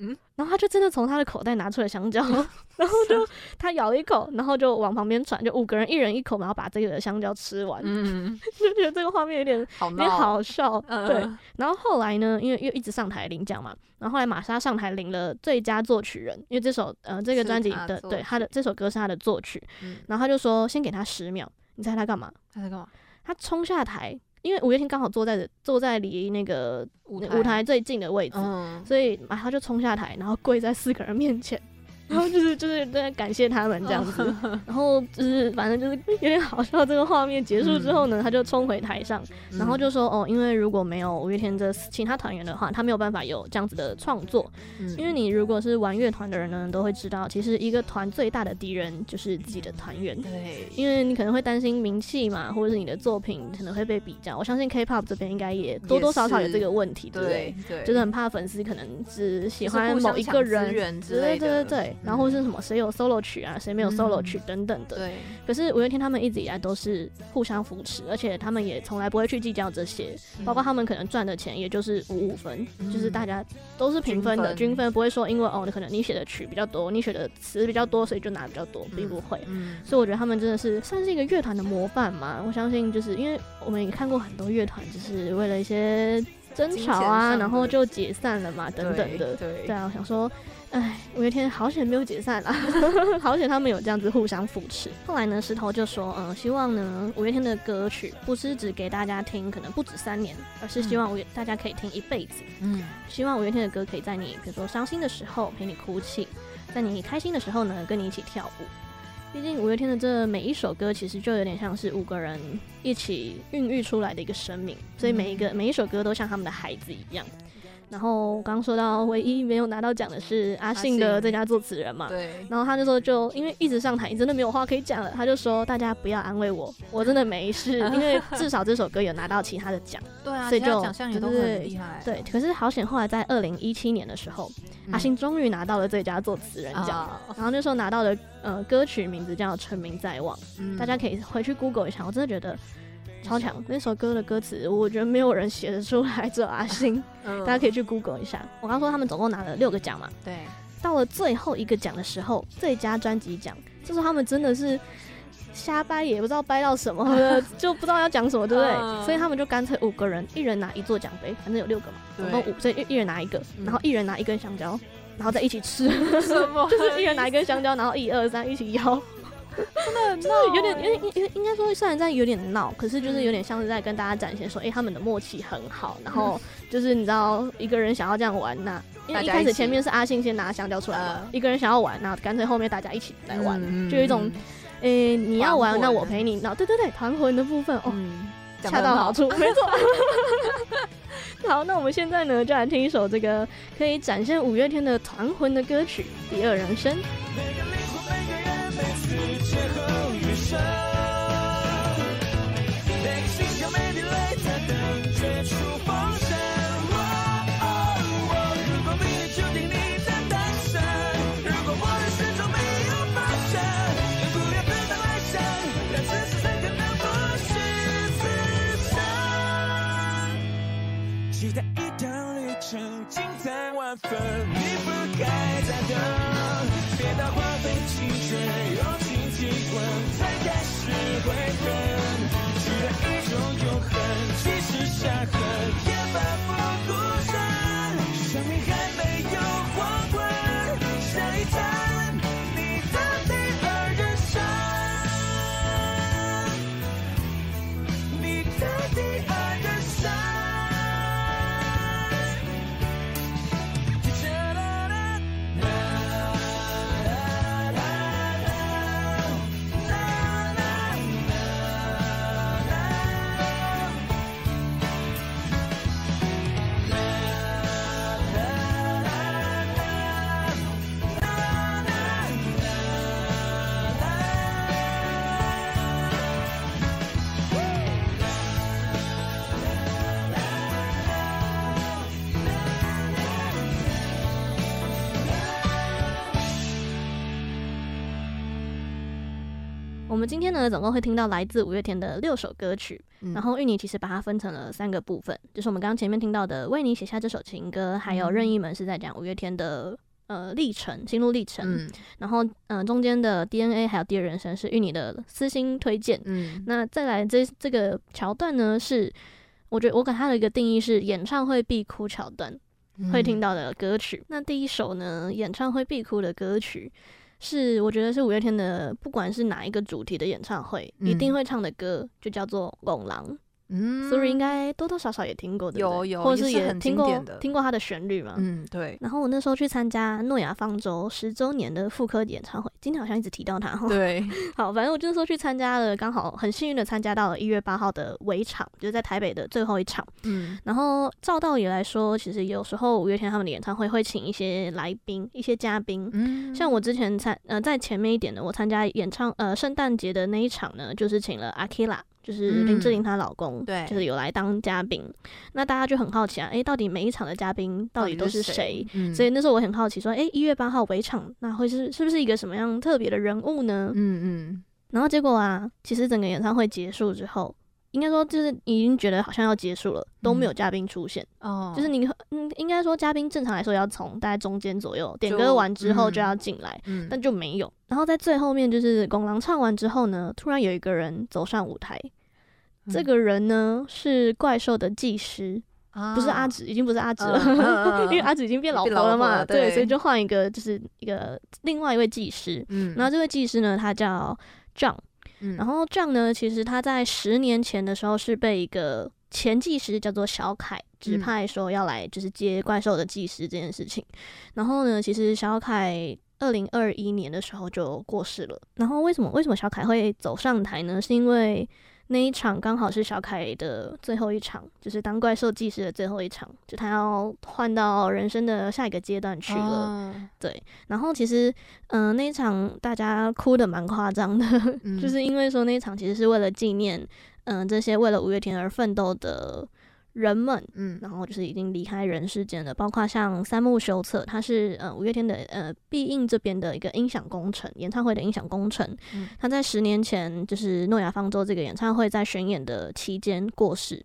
嗯，然后他就真的从他的口袋拿出了香蕉，然后就他咬一口，然后就往旁边传，就五个人一人一口，然后把这个香蕉吃完。嗯，就觉得这个画面有点有点好笑。对，然后后来呢，因为又一直上台领奖嘛，然后后来玛莎上台领了最佳作曲人，因为这首呃这个专辑的对他的这首歌是他的作曲，然后他就说先给他十秒，你猜他干嘛？他在干嘛？他冲下台。因为五月天刚好坐在坐在离那个舞台，舞台最近的位置，嗯、所以马上就冲下台，然后跪在四个人面前。然后就是就是在感谢他们这样子，然后就是反正就是 有点好笑。这个画面结束之后呢，他就冲回台上，然后就说：“哦，因为如果没有五月天这其他团员的话，他没有办法有这样子的创作。因为你如果是玩乐团的人呢，都会知道，其实一个团最大的敌人就是自己的团员。对，因为你可能会担心名气嘛，或者是你的作品可能会被比较。我相信 K-pop 这边应该也多多少少有这个问题，对不对？对，就是很怕粉丝可能只喜欢某一个人对对对对。然后是什么？谁有 solo 曲啊？谁没有 solo 曲等等的。对。可是五月天他们一直以来都是互相扶持，而且他们也从来不会去计较这些。包括他们可能赚的钱，也就是五五分，就是大家都是平分的均分，不会说因为哦，你可能你写的曲比较多，你写的词比较多，所以就拿比较多，并不会。所以我觉得他们真的是算是一个乐团的模范嘛。我相信，就是因为我们也看过很多乐团，就是为了一些争吵啊，然后就解散了嘛，等等的。对。对啊，我想说。哎，五月天好险没有解散啦，好险他们有这样子互相扶持。后来呢，石头就说，嗯，希望呢五月天的歌曲不是只给大家听，可能不止三年，而是希望五月大家可以听一辈子。嗯，希望五月天的歌可以在你比如说伤心的时候陪你哭泣，在你开心的时候呢跟你一起跳舞。毕竟五月天的这每一首歌其实就有点像是五个人一起孕育出来的一个生命，所以每一个每一首歌都像他们的孩子一样。然后刚刚说到，唯一没有拿到奖的是阿信的最佳作词人嘛？对。然后他就说，就因为一直上台，你真的没有话可以讲了。他就说，大家不要安慰我，我真的没事，因为至少这首歌有拿到其他的奖。对啊，所以就奖项也都很厉害。对，可是好险，后来在二零一七年的时候，嗯、阿信终于拿到了最佳作词人奖。哦、然后那时候拿到的呃歌曲名字叫《成名在望》，嗯，大家可以回去 Google 一下，我真的觉得。超强！那首歌的歌词，我觉得没有人写得出来，只有阿信。大家可以去 Google 一下。我刚说他们总共拿了六个奖嘛，对。到了最后一个奖的时候，最佳专辑奖，就是他们真的是瞎掰，也不知道掰到什么，就不知道要讲什么，对不对？所以他们就干脆五个人，一人拿一座奖杯，反正有六个嘛，总共五，所以一人拿一个，然后一人拿一根香蕉，然后再一起吃，什么？就是一人拿一根香蕉，然后一二三一起摇。真的很闹，就是有点，有点应应该说虽然在有点闹，可是就是有点像是在跟大家展现说，哎、欸，他们的默契很好。然后就是你知道，一个人想要这样玩，那因为一开始前面是阿信先拿香蕉出来的，一个人想要玩，那干脆后面大家一起来玩，嗯、就有一种，哎、欸，你要玩，那我陪你。那对对对，团魂的部分哦，恰到好处，没错。好，那我们现在呢，就来听一首这个可以展现五月天的团魂的歌曲《第二人生》。分，你不该再等，别到花费青春，用尽体温才开始悔恨，期待一种永恒，即使伤痕也奋不顾身，生命还们今天呢，总共会听到来自五月天的六首歌曲，嗯、然后芋泥其实把它分成了三个部分，就是我们刚刚前面听到的《为你写下这首情歌》，还有任意门是在讲五月天的呃历程、心路历程，嗯、然后嗯、呃、中间的 DNA 还有第二人生是芋泥的私心推荐，嗯，那再来这这个桥段呢，是我觉得我给它的一个定义是演唱会必哭桥段会听到的歌曲。嗯、那第一首呢，演唱会必哭的歌曲。是，我觉得是五月天的，不管是哪一个主题的演唱会，嗯、一定会唱的歌，就叫做《戆人》。嗯，所以应该多多少少也听过的，有有，或者是也听过听过他的旋律嘛。嗯，对。然后我那时候去参加诺亚方舟十周年的复刻演唱会，今天好像一直提到他哈。对，好，反正我就是说去参加了，刚好很幸运的参加到了一月八号的尾场，就是在台北的最后一场。嗯，然后照道理来说，其实有时候五月天他们的演唱会会请一些来宾、一些嘉宾。嗯，像我之前参呃在前面一点的，我参加演唱呃圣诞节的那一场呢，就是请了阿 Kira。就是林志玲她老公，嗯、对，就是有来当嘉宾，那大家就很好奇啊，哎、欸，到底每一场的嘉宾到底都是谁？嗯、所以那时候我很好奇，说，哎、欸，一月八号围场，那会是是不是一个什么样特别的人物呢？嗯嗯，然后结果啊，其实整个演唱会结束之后。应该说，就是已经觉得好像要结束了，都没有嘉宾出现。哦、嗯，就是你，嗯，应该说嘉宾正常来说要从大概中间左右点歌完之后就要进来，嗯、但就没有。然后在最后面，就是戆人唱完之后呢，突然有一个人走上舞台。嗯、这个人呢是怪兽的技师，啊、不是阿紫，已经不是阿紫了，啊、因为阿紫已经变老婆了嘛。对，对，所以就换一个，就是一个另外一位技师。嗯，然后这位技师呢，他叫 John。然后 John 呢，其实他在十年前的时候是被一个前技师叫做小凯指派说要来，就是接怪兽的技师这件事情。然后呢，其实小凯二零二一年的时候就过世了。然后为什么为什么小凯会走上台呢？是因为那一场刚好是小凯的最后一场，就是当怪兽技师的最后一场，就他要换到人生的下一个阶段去了。哦、对，然后其实，嗯、呃，那一场大家哭的蛮夸张的，嗯、就是因为说那一场其实是为了纪念，嗯、呃，这些为了五月天而奋斗的。人们，嗯，然后就是已经离开人世间了，包括像三木修策，他是呃五月天的呃必应这边的一个音响工程，演唱会的音响工程，嗯，他在十年前就是诺亚方舟这个演唱会在巡演的期间过世，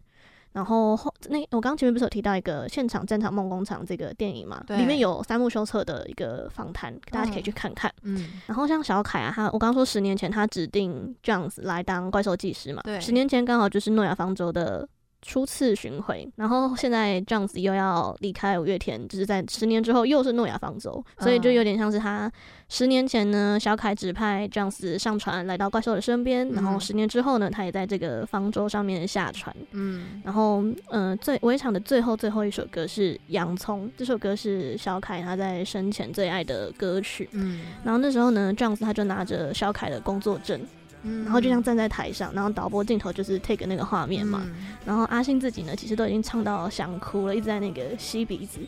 然后后那我刚刚前面不是有提到一个现场战场梦工厂这个电影嘛，对，里面有三木修策的一个访谈，大家可以去看看，嗯，然后像小凯啊，他我刚刚说十年前他指定这样子来当怪兽技师嘛，对，十年前刚好就是诺亚方舟的。初次巡回，然后现在这样子又要离开五月天，就是在十年之后又是诺亚方舟，所以就有点像是他十年前呢，小凯指派这样子上船来到怪兽的身边，嗯、然后十年之后呢，他也在这个方舟上面下船。嗯，然后嗯、呃，最尾场的最后最后一首歌是《洋葱》，这首歌是小凯他在生前最爱的歌曲。嗯，然后那时候呢，这样子他就拿着小凯的工作证。然后就像站在台上，然后导播镜头就是 take 那个画面嘛。嗯、然后阿信自己呢，其实都已经唱到想哭了，一直在那个吸鼻子。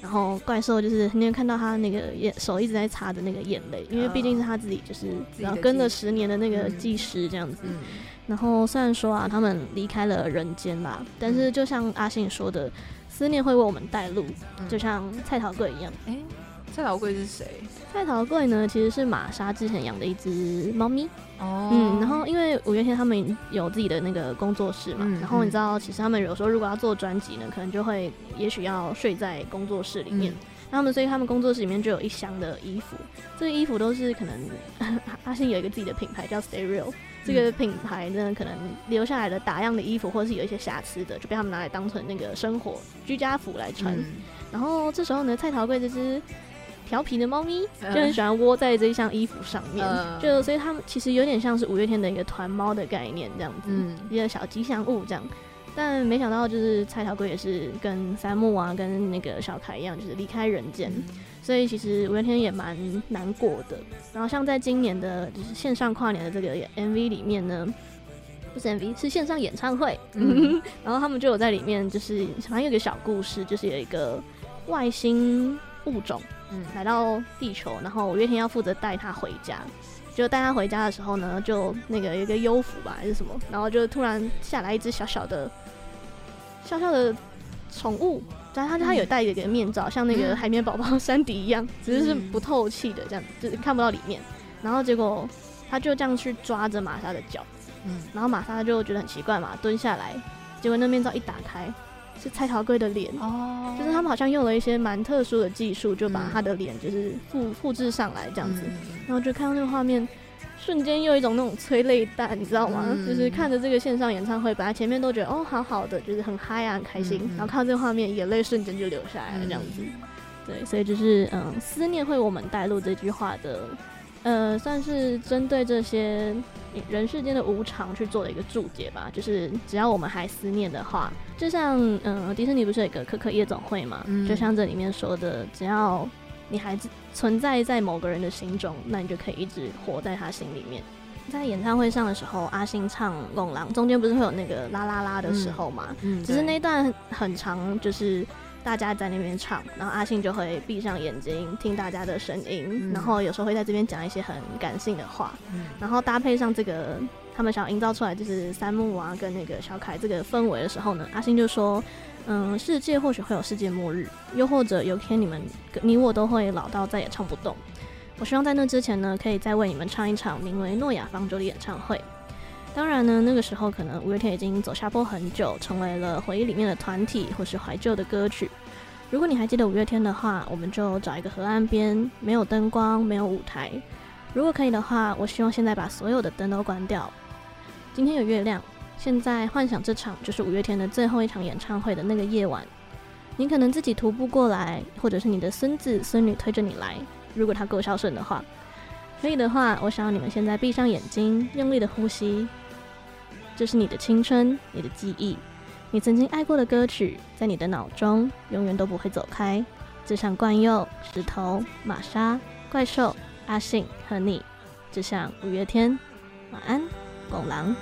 然后怪兽就是你有看到他那个眼手一直在擦着那个眼泪，因为毕竟是他自己就是然后跟了十年的那个技师这样子。嗯、然后虽然说啊，他们离开了人间吧，但是就像阿信说的，思念会为我们带路，就像蔡桃贵一样。哎、欸，蔡桃贵是谁？蔡桃贵呢，其实是玛莎之前养的一只猫咪。哦，嗯，然后因为五月天他们有自己的那个工作室嘛，嗯、然后你知道，其实他们有时候如果要做专辑呢，可能就会也许要睡在工作室里面。嗯、他们所以他们工作室里面就有一箱的衣服，这个衣服都是可能 阿信有一个自己的品牌叫 Stay Real，这个品牌呢可能留下来的打样的衣服，或者是有一些瑕疵的，就被他们拿来当成那个生活居家服来穿。嗯、然后这时候呢，蔡桃贵这只。调皮的猫咪就很喜欢窝在这一项衣服上面，呃、就所以他们其实有点像是五月天的一个团猫的概念这样子，嗯、一个小吉祥物这样。但没想到就是蔡小贵也是跟三木啊，跟那个小凯一样，就是离开人间，嗯、所以其实五月天也蛮难过的。然后像在今年的就是线上跨年的这个 MV 里面呢，不是 MV 是线上演唱会，嗯、然后他们就有在里面就是好像有个小故事，就是有一个外星物种。嗯，来到地球，然后五月天要负责带他回家。就带他回家的时候呢，就那个有一个幽浮吧，还是什么，然后就突然下来一只小小的、小小的宠物。但他他有戴一个面罩，像那个海绵宝宝山迪一样，只是是不透气的这样子，就是看不到里面。然后结果他就这样去抓着玛莎的脚，嗯，然后玛莎就觉得很奇怪嘛，蹲下来，结果那面罩一打开，是蔡桃贵的脸哦，就是他们好像用了一些蛮特殊的技术，就把他的脸就是复复制上来这样子，然后就看到那个画面。瞬间又一种那种催泪弹，你知道吗？嗯、就是看着这个线上演唱会，本来前面都觉得哦好好的，就是很嗨啊，很开心，嗯、然后看到这个画面，眼泪瞬间就流下来了，这样子。嗯、对，所以就是嗯，思念会我们带路这句话的，呃，算是针对这些人世间的无常去做的一个注解吧。就是只要我们还思念的话，就像嗯，迪士尼不是有一个可可夜总会嘛？嗯、就像这里面说的，只要。你还存在在某个人的心中，那你就可以一直活在他心里面。在演唱会上的时候，阿信唱《贡郎》，中间不是会有那个啦啦啦的时候嘛？嗯，其实那段很长，就是大家在那边唱，然后阿信就会闭上眼睛听大家的声音，嗯、然后有时候会在这边讲一些很感性的话，嗯、然后搭配上这个他们想营造出来就是三木啊跟那个小凯这个氛围的时候呢，阿信就说。嗯，世界或许会有世界末日，又或者有天你们、你我都会老到再也唱不动。我希望在那之前呢，可以再为你们唱一场名为《诺亚方舟》的演唱会。当然呢，那个时候可能五月天已经走下坡很久，成为了回忆里面的团体或是怀旧的歌曲。如果你还记得五月天的话，我们就找一个河岸边，没有灯光，没有舞台。如果可以的话，我希望现在把所有的灯都关掉。今天有月亮。现在幻想这场就是五月天的最后一场演唱会的那个夜晚，你可能自己徒步过来，或者是你的孙子孙女推着你来。如果他够孝顺的话，可以的话，我想要你们现在闭上眼睛，用力的呼吸。这是你的青春，你的记忆，你曾经爱过的歌曲，在你的脑中永远都不会走开。就像冠佑、石头、玛莎、怪兽、阿信和你，就像五月天。晚安，狗狼。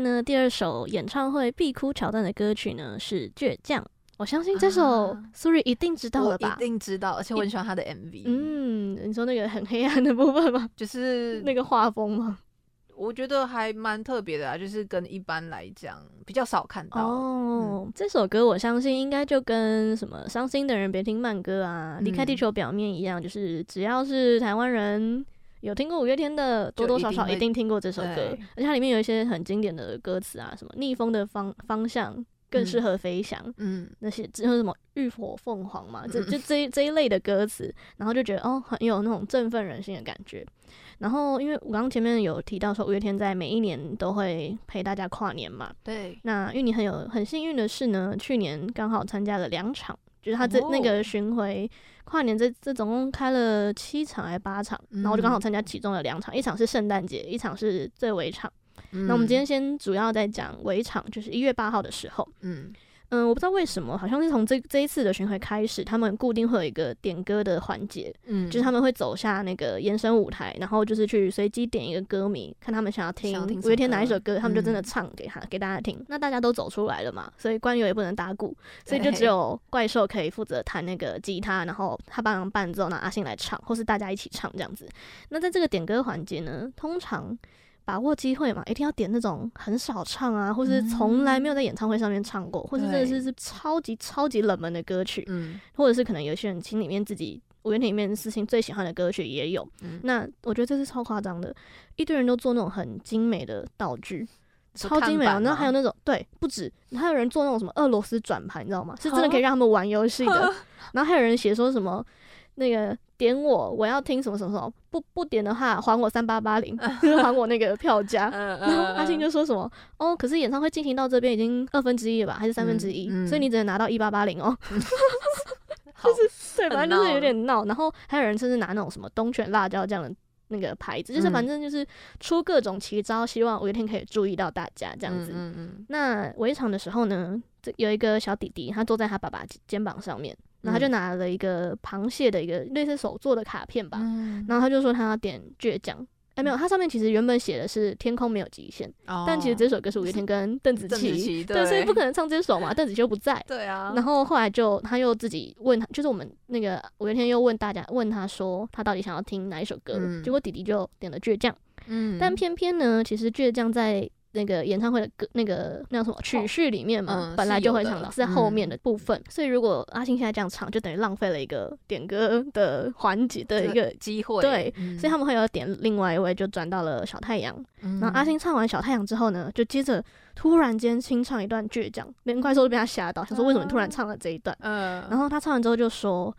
郎。呢，第二首演唱会必哭桥段的歌曲呢是《倔强》，我相信这首 Suri 一定知道了吧？一定知道，而且我很喜欢他的 MV。嗯，你说那个很黑暗的部分吗？就是那个画风吗？我觉得还蛮特别的啊，就是跟一般来讲比较少看到。哦，嗯、这首歌我相信应该就跟什么伤心的人别听慢歌啊，离开地球表面一样，嗯、就是只要是台湾人。有听过五月天的，多多少少一定听过这首歌，而且它里面有一些很经典的歌词啊，什么逆风的方方向更适合飞翔，嗯，那些之后什么浴火凤凰嘛，这就这一这一类的歌词，然后就觉得哦，很有那种振奋人心的感觉。然后因为我刚刚前面有提到说五月天在每一年都会陪大家跨年嘛，对，那因为你很有很幸运的是呢，去年刚好参加了两场。就是他这那个巡回跨年，这这总共开了七场还是八场，然后我就刚好参加其中的两场，一场是圣诞节，一场是最尾场。那我们今天先主要在讲尾场，就是一月八号的时候。嗯。嗯，我不知道为什么，好像是从这这一次的巡回开始，他们固定会有一个点歌的环节，嗯，就是他们会走下那个延伸舞台，然后就是去随机点一个歌迷，看他们想要听五月天哪一首歌，他们就真的唱给他、嗯、给大家听。那大家都走出来了嘛，所以官友也不能打鼓，所以就只有怪兽可以负责弹那个吉他，然后他帮忙伴奏，那阿信来唱，或是大家一起唱这样子。那在这个点歌环节呢，通常。把握机会嘛，一定要点那种很少唱啊，或是从来没有在演唱会上面唱过，嗯、或是真的是是超级超级冷门的歌曲，嗯，或者是可能有些人心里面自己五月天里面私心最喜欢的歌曲也有。嗯、那我觉得这是超夸张的，一堆人都做那种很精美的道具，超精美啊！然后还有那种对，不止，还有人做那种什么俄罗斯转盘，你知道吗？是真的可以让他们玩游戏的。然后还有人写说什么。那个点我，我要听什么什么什么，不不点的话还我三八八零，就 是还我那个票价。然后阿信就说什么哦，可是演唱会进行到这边已经二分之一了吧，还是三分之一，所以你只能拿到一八八零哦。就是对，反正就是有点闹。然后还有人甚至拿那种什么东泉辣椒这样的那个牌子，就是反正就是出各种奇招，希望五月天可以注意到大家这样子。嗯嗯。那围场的时候呢，这有一个小弟弟，他坐在他爸爸肩膀上面。然后他就拿了一个螃蟹的一个类似手做的卡片吧，嗯、然后他就说他要点倔强，哎没有，它上面其实原本写的是天空没有极限，哦、但其实这首歌是五月天跟邓紫棋，对，对，所以不可能唱这首嘛，邓紫棋又不在，对啊，然后后来就他又自己问他，就是我们那个五月天又问大家，问他说他到底想要听哪一首歌，嗯、结果弟弟就点了倔强，嗯，但偏偏呢，其实倔强在。那个演唱会的歌，那个那叫什么曲序里面嘛，本来就会唱到，是在后面的部分。嗯、所以如果阿信现在这样唱，就等于浪费了一个点歌的环节的一个机会。对，嗯、所以他们会有点另外一位就转到了小太阳。嗯、然后阿信唱完小太阳之后呢，就接着突然间清唱一段倔强，连怪兽都被他吓到，想说为什么突然唱了这一段？嗯。然后他唱完之后就说，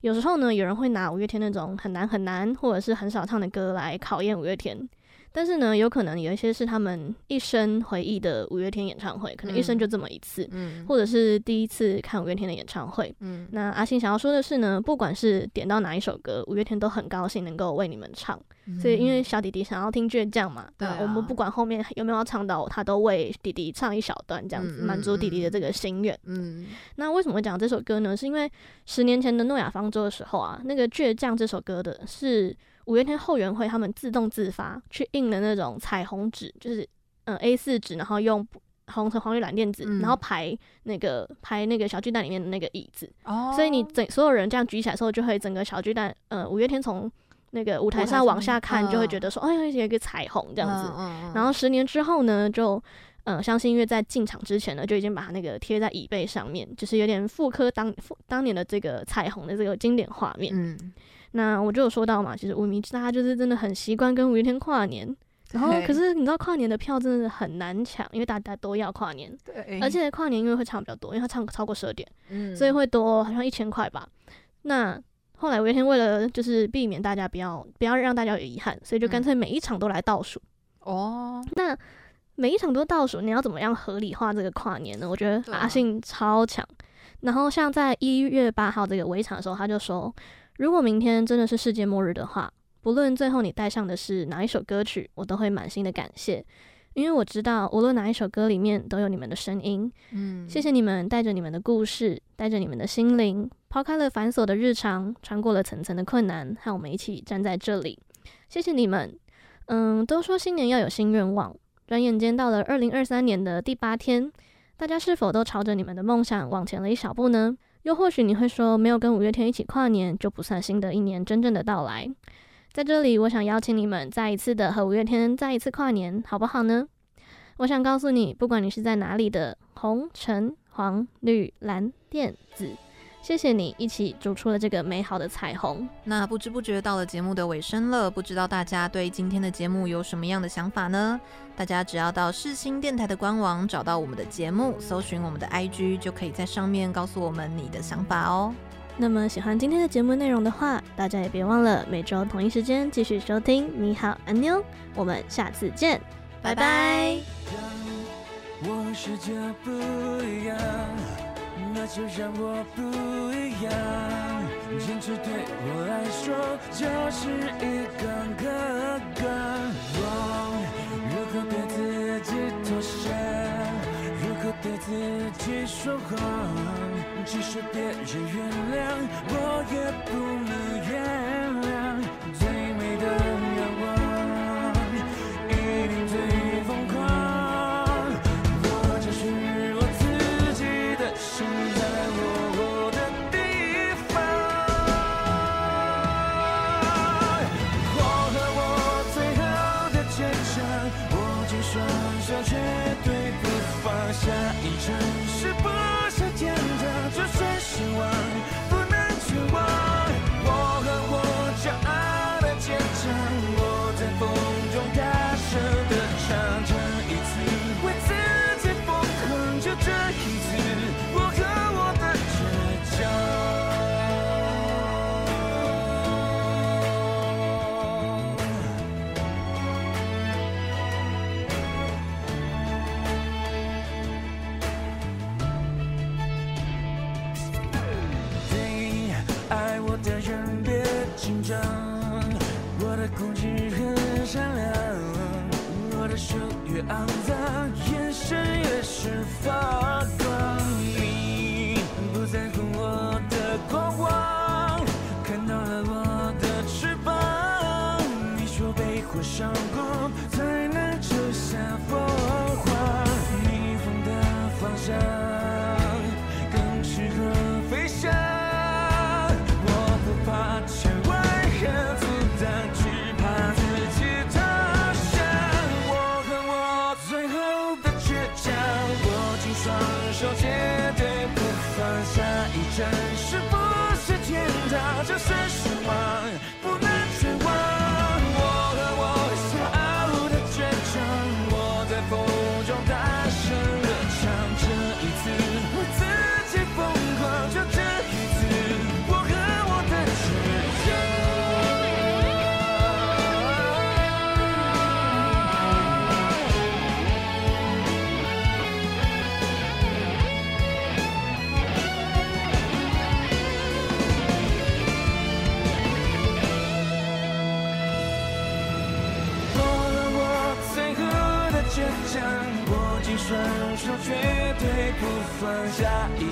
有时候呢，有人会拿五月天那种很难很难或者是很少唱的歌来考验五月天。但是呢，有可能有一些是他们一生回忆的五月天演唱会，可能一生就这么一次，嗯，或者是第一次看五月天的演唱会，嗯。那阿信想要说的是呢，不管是点到哪一首歌，五月天都很高兴能够为你们唱。嗯、所以因为小弟弟想要听倔强嘛，对、啊，我们不管后面有没有要唱到，他都为弟弟唱一小段，这样子满足弟弟的这个心愿。嗯，那为什么会讲这首歌呢？是因为十年前的诺亚方舟的时候啊，那个倔强这首歌的是。五月天后援会他们自动自发去印了那种彩虹纸，就是嗯 A 四纸，然后用红橙黄绿蓝靛紫，嗯、然后排那个排那个小巨蛋里面的那个椅子。哦。所以你整所有人这样举起来的时候，就会整个小巨蛋，呃，五月天从那个舞台上往下看，就会觉得说，哎，有一个彩虹这样子。嗯、然后十年之后呢，就嗯，相信因为在进场之前呢，就已经把它那个贴在椅背上面，就是有点复刻当当年的这个彩虹的这个经典画面。嗯。那我就有说到嘛，其实五迷大家就是真的很习惯跟五月天跨年，然后可是你知道跨年的票真的是很难抢，因为大家都要跨年，对，而且跨年因为会唱比较多，因为他唱超过十二点，嗯，所以会多好像一千块吧。那后来五月天为了就是避免大家不要不要让大家有遗憾，所以就干脆每一场都来倒数。哦、嗯，那每一场都倒数，你要怎么样合理化这个跨年呢？我觉得阿信超强。啊、然后像在一月八号这个围场的时候，他就说。如果明天真的是世界末日的话，不论最后你带上的是哪一首歌曲，我都会满心的感谢，因为我知道无论哪一首歌里面都有你们的声音。嗯，谢谢你们带着你们的故事，带着你们的心灵，抛开了繁琐的日常，穿过了层层的困难，和我们一起站在这里。谢谢你们。嗯，都说新年要有新愿望，转眼间到了二零二三年的第八天，大家是否都朝着你们的梦想往前了一小步呢？又或许你会说，没有跟五月天一起跨年，就不算新的一年真正的到来。在这里，我想邀请你们再一次的和五月天再一次跨年，好不好呢？我想告诉你，不管你是在哪里的，红、橙、黄、绿、蓝、靛、紫。谢谢你一起煮出了这个美好的彩虹。那不知不觉到了节目的尾声了，不知道大家对今天的节目有什么样的想法呢？大家只要到世新电台的官网找到我们的节目，搜寻我们的 IG，就可以在上面告诉我们你的想法哦。那么喜欢今天的节目内容的话，大家也别忘了每周同一时间继续收听。你好，安妞，我们下次见，拜拜。那就让我不一样，坚持对我来说就是一个个个梦。如何对自己妥协？如何对自己说谎？即使别人原谅，我也不能原谅。肮脏，眼神也是放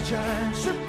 下一